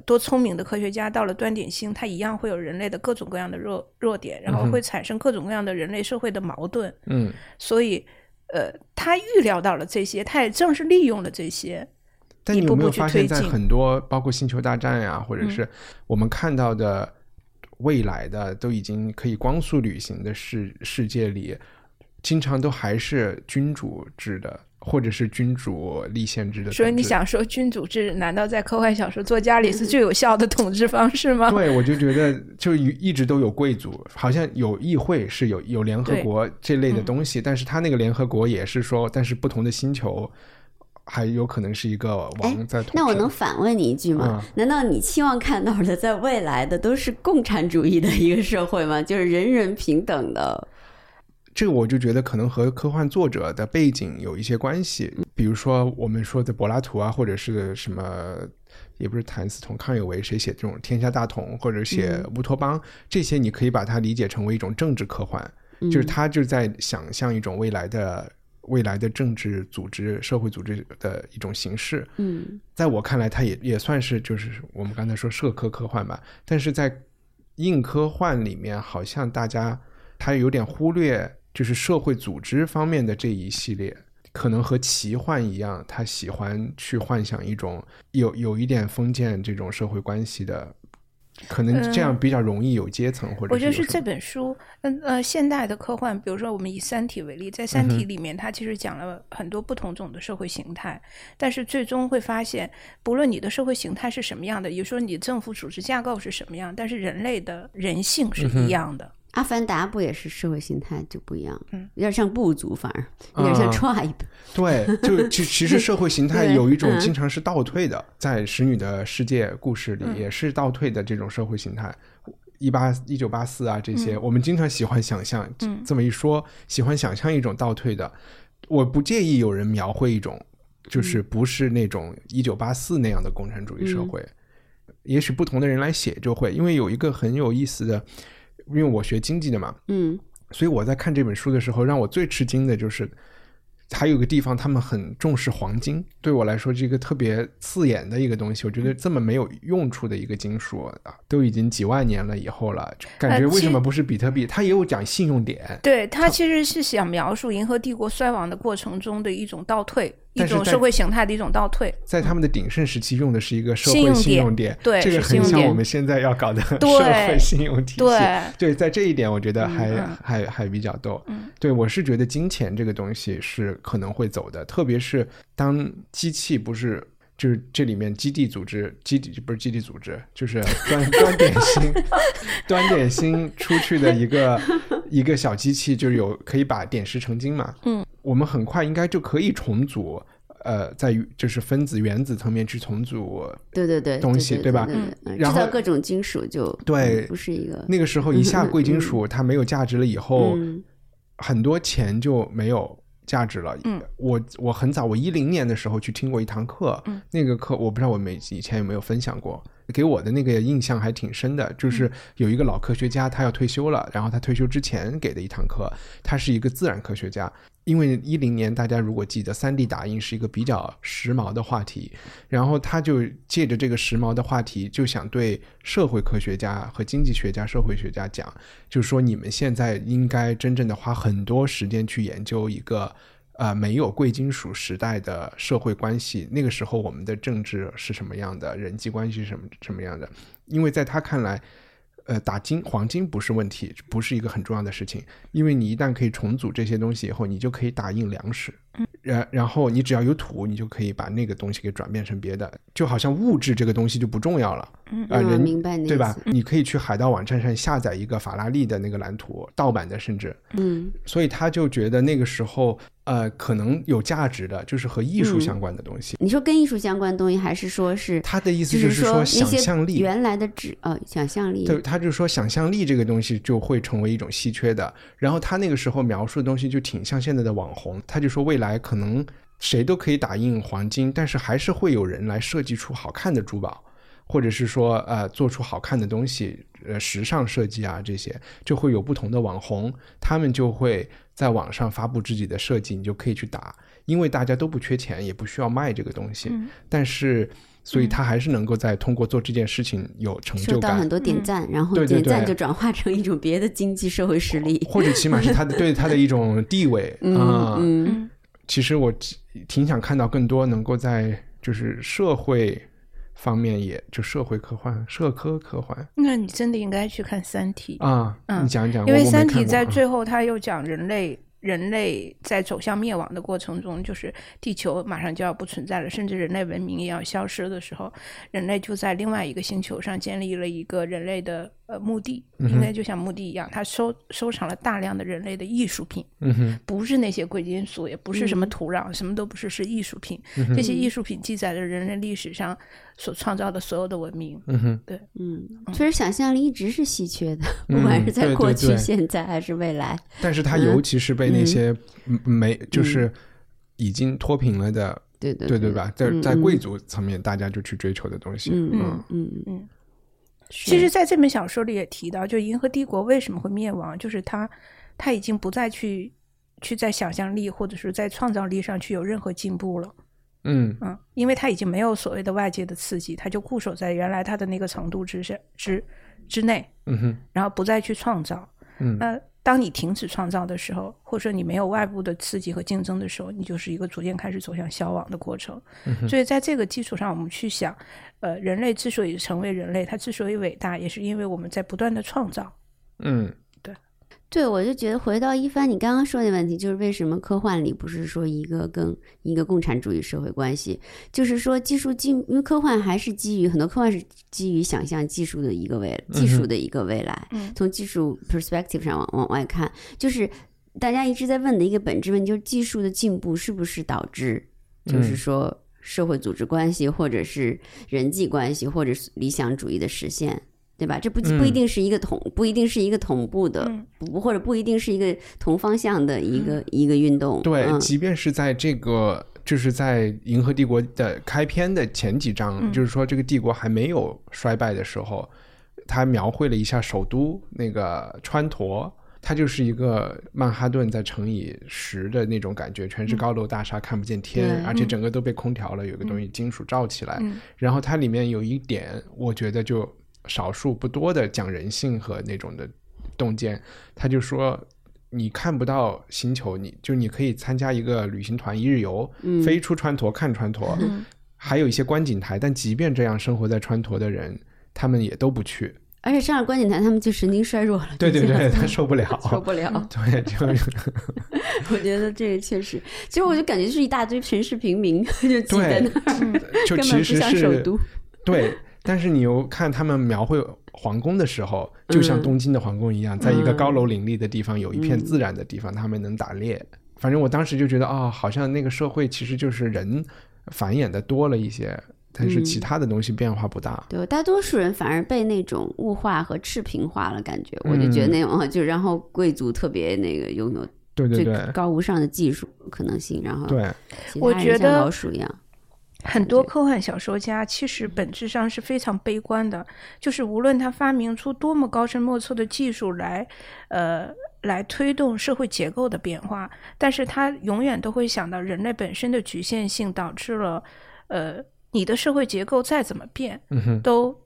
S2: 多聪明的科学家到了端点星，他一样会有人类的各种各样的弱弱点，然后会产生各种各样的人类社会的矛盾。
S1: 嗯，
S2: 所以呃，他预料到了这些，他也正是利用了这些。
S1: 但你有没有发现，在很多包括《星球大战》呀，或者是我们看到的未来的都已经可以光速旅行的世世界里，经常都还是君主制的，或者是君主立宪制的。
S2: 所以你想说，君主制难道在科幻小说作家里是最有效的统治方式吗？
S1: 对，我就觉得就一直都有贵族，好像有议会是有有联合国这类的东西，但是他那个联合国也是说，但是不同的星球。还有可能是一个王在。
S3: 那我能反问你一句吗？难道你期望看到的在未来的都是共产主义的一个社会吗？就是人人平等的？
S1: 这个我就觉得可能和科幻作者的背景有一些关系。比如说我们说的柏拉图啊，或者是什么，也不是谭嗣同、康有为谁写这种天下大同，或者写乌托邦，这些你可以把它理解成为一种政治科幻，就是他就在想象一种未来的。未来的政治组织、社会组织的一种形式。
S3: 嗯，
S1: 在我看来，它也也算是就是我们刚才说社科科幻吧。但是在硬科幻里面，好像大家他有点忽略，就是社会组织方面的这一系列，可能和奇幻一样，他喜欢去幻想一种有有一点封建这种社会关系的。可能这样比较容易有阶层，或者
S2: 我觉得是这本书，嗯呃，现代的科幻，比如说我们以《三体》为例，在《三体》里面，它其实讲了很多不同种的社会形态，但是最终会发现，不论你的社会形态是什么样的，也说你政府组织架构是什么样，但是人类的人性是一样的。
S3: 阿凡达不也是社会形态就不一样，嗯，有点像部族，反而有点像 tribe。[laughs]
S1: 对，就其其实社会形态有一种经常是倒退的，在《使女的世界》故事里也是倒退的这种社会形态。一八一九八四啊，这些我们经常喜欢想象，这么一说，喜欢想象一种倒退的。我不介意有人描绘一种，就是不是那种一九八四那样的共产主义社会。也许不同的人来写就会，因为有一个很有意思的。因为我学经济的嘛，
S3: 嗯，
S1: 所以我在看这本书的时候，让我最吃惊的就是，还有个地方他们很重视黄金，对我来说是一个特别刺眼的一个东西。我觉得这么没有用处的一个金属啊，都已经几万年了以后了，感觉为什么不是比特币？它也有讲信用点，
S2: 对，它其实是想描述银河帝国衰亡的过程中的一种倒退。一种社会形态的一种倒退，
S1: 在他们的鼎盛时期用的是一个社会信
S2: 用
S1: 点，
S2: 对，
S1: 这个很像我们现在要搞的 [laughs] 社会信用体系。
S2: 对，
S1: 对，在这一点我觉得还还还比较逗。对我是觉得金钱这个东西是可能会走的，特别是当机器不是就是这里面基地组织基地不是基地组织，就是端 [laughs] 端点心 [laughs] 端点心出去的一个一个小机器，就是有可以把点石成金嘛。
S2: 嗯。
S1: 我们很快应该就可以重组，呃，在就是分子、原子层面去重组，
S3: 对对对，
S1: 东西
S3: 对
S1: 吧？
S3: 然后各种金属就
S1: 对，
S3: 不是一个
S1: 那个时候一下贵金属它没有价值了以后，很多钱就没有价值了。
S2: 嗯，
S1: 我我很早，我一零年的时候去听过一堂课，那个课我不知道我没以前有没有分享过。给我的那个印象还挺深的，就是有一个老科学家，他要退休了，然后他退休之前给的一堂课，他是一个自然科学家。因为一零年大家如果记得，三 D 打印是一个比较时髦的话题，然后他就借着这个时髦的话题，就想对社会科学家和经济学家、社会学家讲，就是说你们现在应该真正的花很多时间去研究一个。啊，没有贵金属时代的社会关系，那个时候我们的政治是什么样的，人际关系什么什么样的？因为在他看来，呃，打金黄金不是问题，不是一个很重要的事情，因为你一旦可以重组这些东西以后，你就可以打印粮食。然然后你只要有土，你就可以把那个东西给转变成别的，就好像物质这个东西就不重要了。
S2: 嗯，
S1: 啊，人
S3: 明白
S1: 对吧？你可以去海盗网站上下载一个法拉利的那个蓝图，盗版的甚至。
S3: 嗯，
S1: 所以他就觉得那个时候，呃，可能有价值的，就是和艺术相关的东西。
S3: 你说跟艺术相关的东西，还是说是
S1: 他的意思
S3: 就
S1: 是说想象力
S3: 原来的纸呃想象力。
S1: 对，他就说想象力这个东西就会成为一种稀缺的。然后他那个时候描述的东西就挺像现在的网红，他就说未来可能。谁都可以打印黄金，但是还是会有人来设计出好看的珠宝，或者是说呃做出好看的东西，呃时尚设计啊这些，就会有不同的网红，他们就会在网上发布自己的设计，你就可以去打，因为大家都不缺钱，也不需要卖这个东西，但是所以他还是能够在通过做这件事情有成就感，
S3: 很多点赞，然后点赞就转化成一种别的经济社会实力，
S1: 或者起码是他的对他的一种地位。[laughs]
S3: 啊。嗯，
S1: 其实我。挺想看到更多能够在就是社会方面，也就社会科幻、社科科幻。
S2: 那你真的应该去看《三体》
S1: 啊！嗯你讲讲，
S2: 因为《三体》在最后他又讲人类。人类在走向灭亡的过程中，就是地球马上就要不存在了，甚至人类文明也要消失的时候，人类就在另外一个星球上建立了一个人类的呃墓地，应该就像墓地一样，它收收藏了大量的人类的艺术品，不是那些贵金属，也不是什么土壤，什么都不是，是艺术品。这些艺术品记载了人类历史上所创造的所有的文明。
S1: 嗯哼，
S2: 对，
S3: 嗯，确实想象力一直是稀缺的，不管是在过去、现在还是未来。
S1: 但是它尤其是被那些没就是已经脱贫了的，
S3: 对对对
S1: 对吧？在在贵族层面，大家就去追求的东西。
S3: 嗯嗯嗯嗯。
S2: 其实，在这本小说里也提到，就银河帝国为什么会灭亡，就是他他已经不再去去在想象力或者是在创造力上去有任何进步了。
S1: 嗯
S2: 嗯，因为他已经没有所谓的外界的刺激，他就固守在原来他的那个程度之下之之内，
S1: 嗯哼，
S2: 然后不再去创造。
S1: 嗯，
S2: 那当你停止创造的时候，或者说你没有外部的刺激和竞争的时候，你就是一个逐渐开始走向消亡的过程。所以在这个基础上，我们去想，呃，人类之所以成为人类，它之所以伟大，也是因为我们在不断的创造。
S1: 嗯。
S3: 对，我就觉得回到一帆你刚刚说的问题，就是为什么科幻里不是说一个跟一个共产主义社会关系，就是说技术进，因为科幻还是基于很多科幻是基于想象技术的一个未技术的一个未来，
S2: 嗯
S3: 从技术 perspective 上往往外看，就是大家一直在问的一个本质问题，就是技术的进步是不是导致，就是
S1: 嗯
S3: 说社会组织关系或者是人际关系或者是理想主义的实现。对吧？这不不一定是一个同，不一定是一个同步的，
S2: 嗯
S3: 不或者不一定是一个同方向的一个、一个运动。
S1: 对，
S3: 嗯
S1: 即便是在这个，就是在《银河帝国》的开篇的前几章，
S2: 嗯
S1: 就是说这个帝国还没有衰败的时候，他描绘了一下首都那个川陀。它就是一个曼哈顿再乘以十的那种感觉，全是高楼大厦，看不见天，
S3: 对
S1: 而且整个都被空调了，有个东西金属罩起来。
S2: 嗯
S1: 然后它里面有一点，我觉得就少数不多的讲人性和那种的洞见，他就说。你看不到星球，你就你可以参加一个旅行团一日游，
S3: 嗯
S1: 飞出川陀看川陀，
S2: 嗯
S1: 还有一些观景台。但即便这样，生活在川陀的人，他们也都不去。
S3: 而且上了观景台，他们就神经衰弱了。
S1: 对对对，他受不了，[laughs]
S3: 受不了。[laughs]
S1: 对，就是 [laughs]
S3: 我觉得这个确实，其实我就感觉是一大堆城市平民就挤在
S1: 对
S3: 那儿，
S1: 就其实是
S3: 都。
S1: 对。但是你又看他们描绘皇宫的时候，就像
S3: 嗯
S1: 东京的皇宫一样，在一个
S3: 嗯
S1: 高楼林立的地方，有一片自然的地方，他们能打猎。反正我当时就觉得，啊、好像那个社会其实就是人繁衍的多了一些，但是其
S3: 嗯
S1: 他的东西变化不大。
S3: 对，大多数人反而被那种物化和赤贫化了，感觉我就觉得
S1: 嗯
S3: 那种啊，就然后贵族特别那个拥有最
S1: 对对对
S3: 高无上的技术可能性，然后
S1: 对，
S2: 我觉得
S3: 老鼠一样。
S2: 很多科幻小说家其实本质上是非常悲观的，就是无论他发明出多么高深莫测的技术来，呃，来推动社会结构的变化，但是他永远都会想到人类本身的局限性导致了，呃，你的社会结构再怎么变，
S1: 嗯，
S2: 都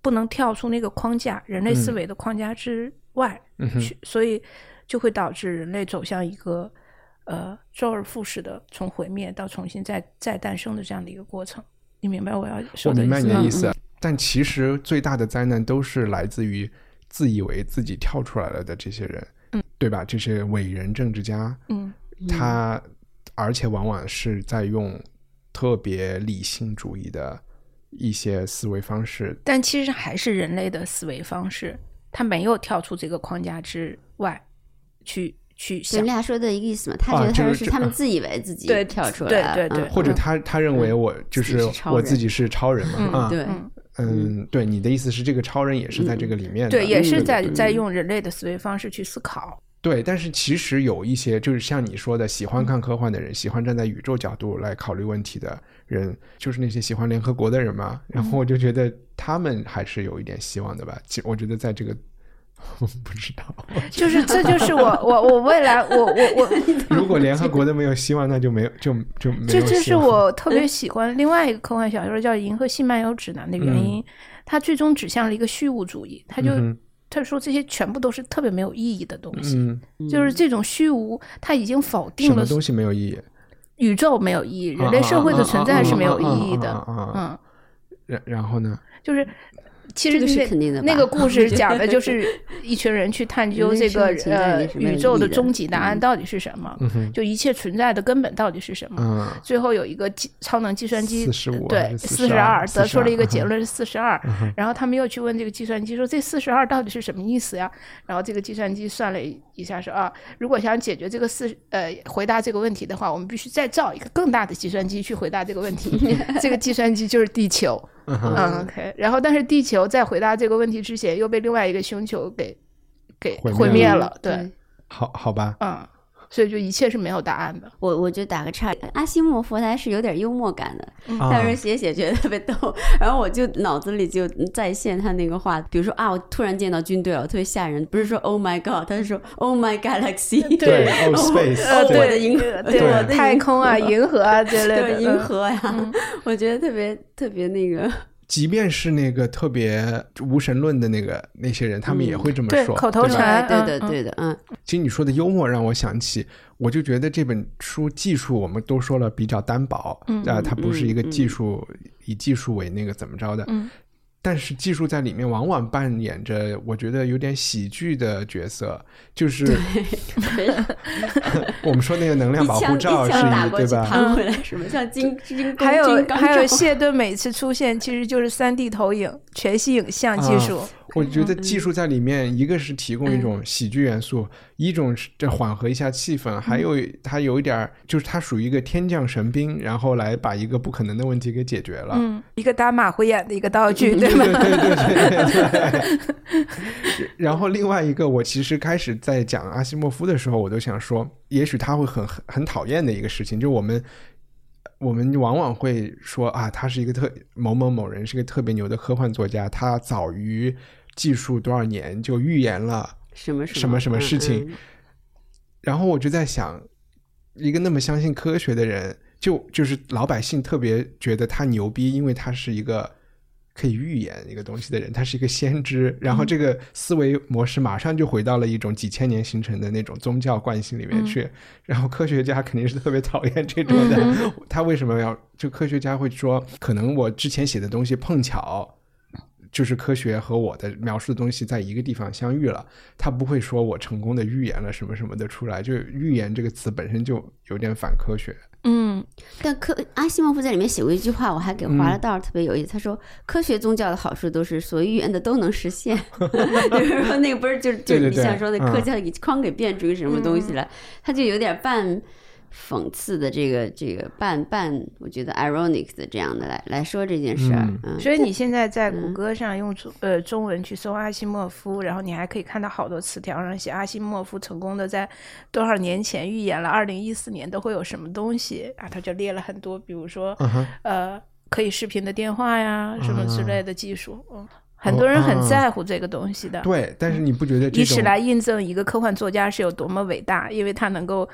S2: 不能跳出那个框架，人类思
S1: 嗯。
S2: 维的框架之外
S1: 嗯，
S2: 去，所以就会导致人类走向一个呃周而复始的从毁灭到重新再再诞生的这样的一个过程。你明白我要说
S1: 我明白
S2: 的意思吗？
S1: 你的意思。但其实最大的灾难都是来自于自以为自己跳出来了的这些人，
S2: 嗯，
S1: 对吧？这些伟人政治家，
S2: 嗯
S1: 他而且往往是在用特别理性主义的一些思维方式。
S2: 但其实还是人类的思维方式，他没有跳出这个框架之外去去
S3: 你。俩说的一个意思嘛，他
S1: 啊
S3: 觉得他
S1: 们是
S3: 他们自以为自己
S2: 对
S3: 跳出来了，
S2: 对对
S3: 嗯
S1: 或者他他认为我就是我自己是超人嘛，
S2: 嗯
S1: 啊，
S3: 对
S2: 嗯，
S1: 嗯，对，你的意思是这个超人也是在这个里面的，
S2: 对，也是
S1: 对对
S2: 在在用人类的思维方式去思考。
S1: 对，但是其实有一些就是像你说的，喜
S2: 嗯
S1: 欢看科幻的人，喜欢站在宇宙角度来考虑问题的人，就是那些喜欢联合国的人嘛。然
S2: 嗯
S1: 后我就觉得他们还是有一点希望的吧。其我觉得在这个，我 [laughs] 不知道，[laughs]
S2: 就是这就是我我我未来我我我 [laughs]
S1: 如果联合国都没有希望，那就没有就就没有
S2: 这这是我特别喜欢另外一个科幻小说叫《银河系漫游指南》的原因，它最终指向了一个虚无主义，它就、
S1: 嗯
S2: 他说这些全部都是特别没有意义的东西，
S1: 嗯，
S2: 就是这种虚无，它已经否定了
S1: 什么东西没有意义？
S2: 宇宙没有意义，人类社会的存在是没有意义的，嗯，
S1: 然然后呢？
S2: 就是。其实
S3: 这个是
S2: 那
S3: 肯定的
S2: 那个故事讲的就 [laughs] 是一群人去探究这个呃宇宙的终极答案
S3: 嗯
S2: 到底是什么，
S1: 嗯，
S2: 就一切存在的根本到底是什么。
S1: 嗯，
S2: 最后有一个计超能计算机
S1: 45
S2: 对四十二
S1: 42
S2: 得出了一个结论是四十二，然后他们又去问这个计算机说这四十二到底是什么意思呀？然后这个计算机算了一下说啊，如果想解决这个四呃回答这个问题的话，我们必须再造一个更大的计算机去回答这个问题，[laughs] 这个计算机就是地球。嗯，OK，然后但是地球在回答这个问题之前又被另外一个星球给给
S1: 毁灭了，
S2: 对，
S1: 好好吧，
S2: 嗯。所以就一切是没有答案的。
S3: 我我就打个岔，阿西莫夫他是有点幽默感的，他说写写觉得特别逗，然后我就脑子里就再现他那个话，比如说啊，我突然见到军队了，特别吓人，不是说 Oh my God，他是说 Oh my Galaxy，
S1: 对，[laughs] Oh Space，
S3: 哦，
S1: 对
S3: 的银河，
S2: 对
S3: 我的
S2: 太空啊，银河啊之类的，
S3: 银河呀，我觉得特别特别那个。
S1: 即便是那个特别无神论的那个那些人，他们也会这么说，
S2: 口头禅，
S3: 对的，对的，嗯。
S1: 其实你说的幽默让我想起，我就觉得这本书技术我们都说了比较单薄，啊，它不是一个技术以技术为那个怎么着的，
S2: 嗯。
S1: 但是技术在里面往往扮演着我觉得有点喜剧的角色，就是 [laughs] 我们说那个能量保护罩是
S3: 一
S1: 对吧？
S3: 弹回来什么像金金
S2: 还有还有谢顿每次出现其实就是三 D 投影全息影像技术。
S1: 我觉得技术在里面，一个是提供一种喜剧元素，一种是这缓和一下气氛，还有它有一点就是它属于一个天降神兵，然后来把一个不可能的问题给解决了。
S2: 嗯，一个打马虎眼的一个道具，对
S1: 吗？对对对对对。[laughs] 然后另外一个，我其实开始在讲阿西莫夫的时候，我都想说，也许他会很很讨厌的一个事情，就我们。我们往往会说啊，他是一个特某某某人，是个特别牛的科幻作家，他早于技术多少年就预言了
S3: 什么
S1: 什么什么事情。然后我就在想，一个那么相信科学的人，就就是老百姓特别觉得他牛逼，因为他是一个。可以预言一个东西的人，他是一个先知，然后这个思维模式马上就回到了一种几千年形成的那种宗教惯性里面去。然后科学家肯定是特别讨厌这种的，他为什么要？就科学家会说，可能我之前写的东西碰巧就是科学和我的描述的东西在一个地方相遇了，他不会说我成功的预言了什么什么的出来。就预言这个词本身就有点反科学。
S2: 嗯，
S3: 但科阿西莫夫在里面写过一句话，我还给划了道，特别有意思。他说，科学宗教的好处都是所预言的都能实现。[laughs] 就是说，那个不是就就你想说的科教给框给变出个什么东西来，他就有点半。讽刺的这个这个半半，我觉得 ironic 的这样的来来说这件事儿。嗯，
S2: 所以你现在在谷歌上用中呃中文去搜阿西莫夫，然后你还可以看到好多词条上写阿西莫夫成功的在多少年前预言了二零一四年都会有什么东西啊，他就列了很多，比如说呃可以视频的电话呀什么之类的技术。嗯，很多人很在乎这个东西的。
S1: 对，但是你不觉得
S2: 以此来印证一个科幻作家是有多么伟大，因为他能够。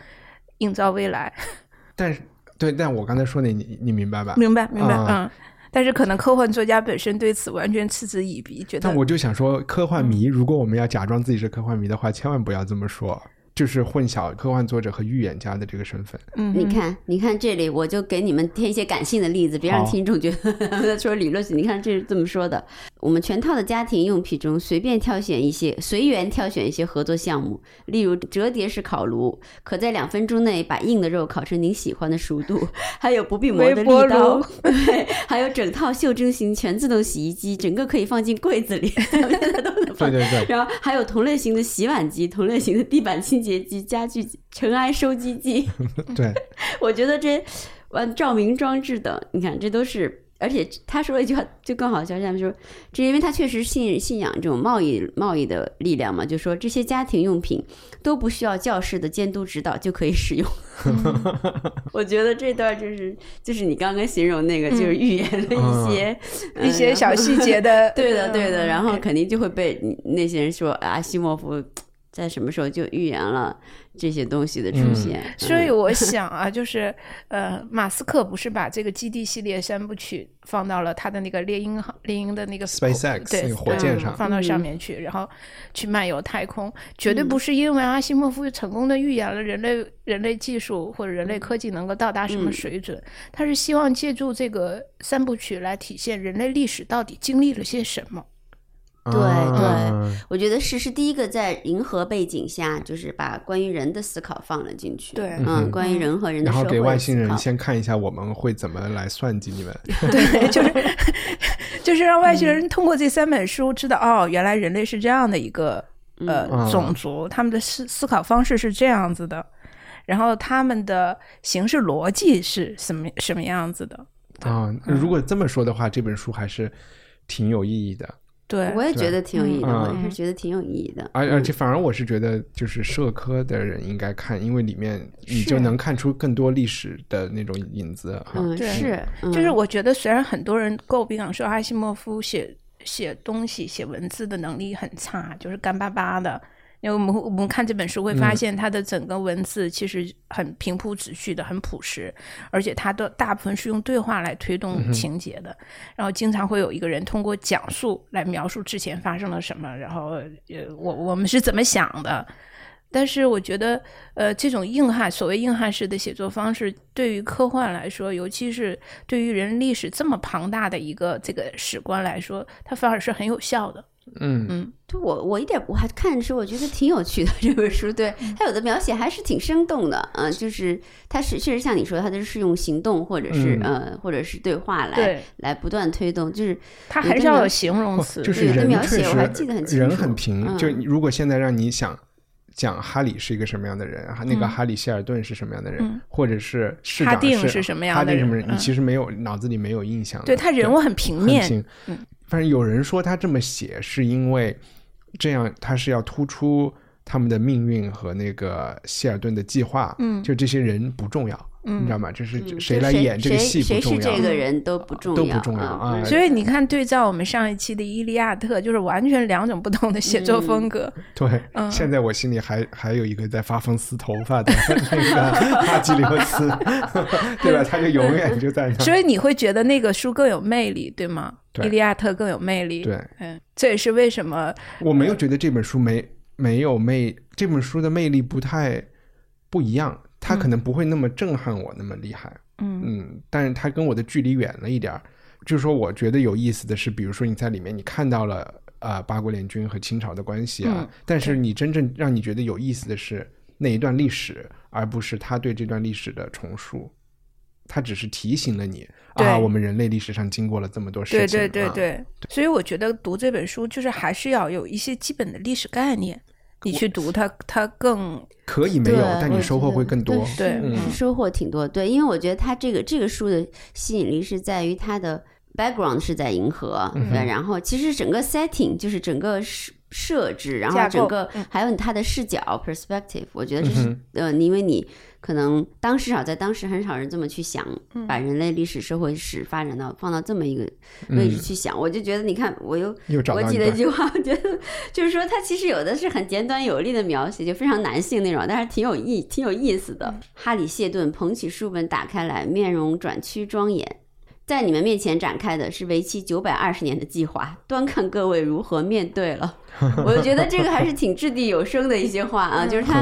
S2: 营造未来，[laughs]
S1: 但是对，但我刚才说的，你你明白吧？
S2: 明白，明白，嗯。但是可能科幻作家本身对此完全嗤之以鼻，觉得。
S1: 但我就想说，科幻迷，如果我们要假装自己是科幻迷的话，千万不要这么说。就是混淆科幻作者和预言家的这个身份。
S2: 嗯，
S3: 你看，你看这里，我就给你们添一些感性的例子，别让听众觉得 [laughs] 说理论性。[laughs] 你看这是这么说的：我们全套的家庭用品中，随便挑选一些，随缘挑选一些合作项目，例如折叠式烤炉，可在两分钟内把硬的肉烤成您喜欢的熟度；[laughs] 还有不必磨的利刀，对，还有整套袖珍型全自动洗衣机，整个可以放进柜子里，现在都能放。
S1: 对对对。
S3: 然后还有同类型的洗碗机，同类型的地板清洁。洁机、家具尘埃收集机，[laughs]
S1: 对，
S3: 我觉得这完照明装置等，你看这都是。而且他说了一句话就更好笑，下面说，这因为他确实信信仰这种贸易贸易的力量嘛，就说这些家庭用品都不需要教室的监督指导就可以使用。[laughs] 我觉得这段就是就是你刚刚形容那个，就是预言的一些
S2: 一些小细节的，[laughs]
S3: 对的对的，然后肯定就会被那些人说啊，西莫夫。在什么时候就预言了这些东西的出现？
S2: 所以我想啊，就是呃，马斯克不是把这个基地系列三部曲放到了他的那个猎鹰猎鹰的那个
S1: SpaceX
S2: 对
S1: 火箭上，
S2: 放到上面去，然后去漫游太空，绝对不是因为阿西莫夫成功的预言了人类人类技术或者人类科技能够到达什么水准，他是希望借助这个三部曲来体现人类历史到底经历了些什么。
S3: 对对，我觉得是是第一个在银河背景下，就是把关于人的思考放了进去。
S2: 对，
S3: 嗯，关于人和人的，
S1: 然后给外星人先看一下我们会怎么来算计你们。[laughs] [laughs]
S2: 对，就是就是让外星人通过这三本书知道，哦，原来人类是这样的一个呃种族，他们的思思考方式是这样子的，然后他们的形式逻辑是什么什么样子的。
S1: 啊，如果这么说的话，这本书还是挺有意义的。
S2: 对，
S3: 我也觉得挺有意义的，我还是觉得挺有意义的。
S1: 而而且反而我是觉得，就是社科的人应该看，因为里面你就能看出更多历史的那种影子。
S3: 嗯，是，
S2: 就是我觉得虽然很多人诟病说阿西莫夫写写东西、写文字的能力很差，就是干巴巴的。因为我们我们看这本书会发现，它的整个文字其实很平铺直叙的，很朴实，而且它的大部分是用对话来推动情节的。然后经常会有一个人通过讲述来描述之前发生了什么，然后呃，我我们是怎么想的。但是我觉得，呃，这种硬汉所谓硬汉式的写作方式，对于科幻来说，尤其是对于人历史这么庞大的一个这个史观来说，它反而是很有效的。
S1: 嗯嗯，
S3: 就我我一点我还看的时候，我觉得挺有趣的 [laughs] 这本书，对他有的描写还是挺生动的，嗯，就是他是确实像你说，他都是用行动或者是呃或者是对话来来不断推动，就是
S2: 他很少有形容词，
S1: 就是人
S3: 描写我还记得很清
S1: 楚，人很平。就如果现在让你想讲哈里是一个什么样的人，那个哈里希尔顿是什么样的人，或者是
S2: 哈定
S1: 是
S2: 什么样的
S1: 人，你其实没有脑子里没有印象，
S2: 对他人物很平面，
S1: 嗯。反正有人说他这么写是因为这样，他是要突出他们的命运和那个希尔顿的计划。嗯，就这些人不重要，你知道吗？就是谁来演这个戏不重要，
S3: 谁是这个人都不重
S1: 要，都不重要啊。
S2: 所以你看，对照我们上一期的《伊利亚特》，就是完全两种不同的写作风格。[laughs]
S1: 对，现在我心里还还有一个在发疯撕头发的 [laughs] 那个哈基里斯，[laughs] 对吧？他就永远就在那。
S2: 所以你会觉得那个书更有魅力，对吗？伊利亚特更有魅力，
S1: 对，
S2: 嗯，这也是为什么
S1: 我没有觉得这本书没没有魅，这本书的魅力不太不一样，它可能不会那么震撼我那么厉害，嗯。嗯，但是他跟我的距离远了一点儿，就是说我觉得有意思的是，比如说你在里面你看到了啊八国联军和清朝的关系啊，但是你真正让你觉得有意思的是那一段历史，而不是他对这段历史的重述。他只是提醒了你啊，我们人类历史上经过了这么多事情。
S2: 对对对。对，所以我觉得读这本书就是还是要有一些基本的历史概念，你去读它，它更
S1: 可以没有，但你收获会更多。
S2: 对，
S3: 收获挺多。对，因为我觉得它这个这个书的吸引力是在于它的 background 是在银河，对，然后其实整个 setting 就是整个设设置，然后整个还有他的视角 perspective，我觉得这是呃，因为你。可能当时少在当时很少人这么去想，把人类历史、社会史发展到放到这么一个位置去想，我就觉得你看，我又我记得一句话，我觉得就是说，他其实有的是很简短有力的描写，就非常男性那种，但是挺有意挺有意思的。哈里谢顿捧起书本打开来，面容转趋庄严。在你们面前展开的是为期九百二十年的计划，[laughs] 端看各位如何面对了。[laughs] 我就觉得这个还是挺掷地有声的一些话啊，[laughs] 就是他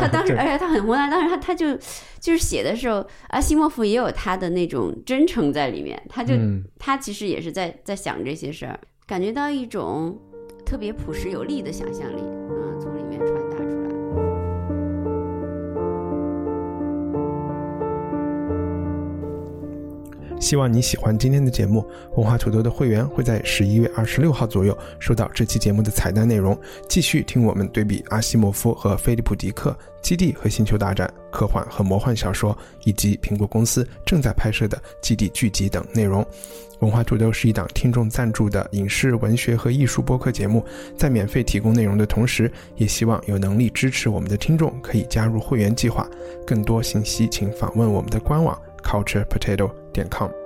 S3: 他当时，而且他很宏大，当时他他就就是写的时候，阿西莫夫也有他的那种真诚在里面，他就他其实也是在在想这些事儿，感觉到一种特别朴实有力的想象力
S1: 希望你喜欢今天的节目。文化土豆的会员会在十一月二十六号左右收到这期节目的彩蛋内容，继续听我们对比阿西莫夫和菲利普·迪克、基地和星球大战、科幻和魔幻小说，以及苹果公司正在拍摄的基地剧集等内容。文化土豆是一档听众赞助的影视、文学和艺术播客节目，在免费提供内容的同时，也希望有能力支持我们的听众可以加入会员计划。更多信息请访问我们的官网。culturepotato.com.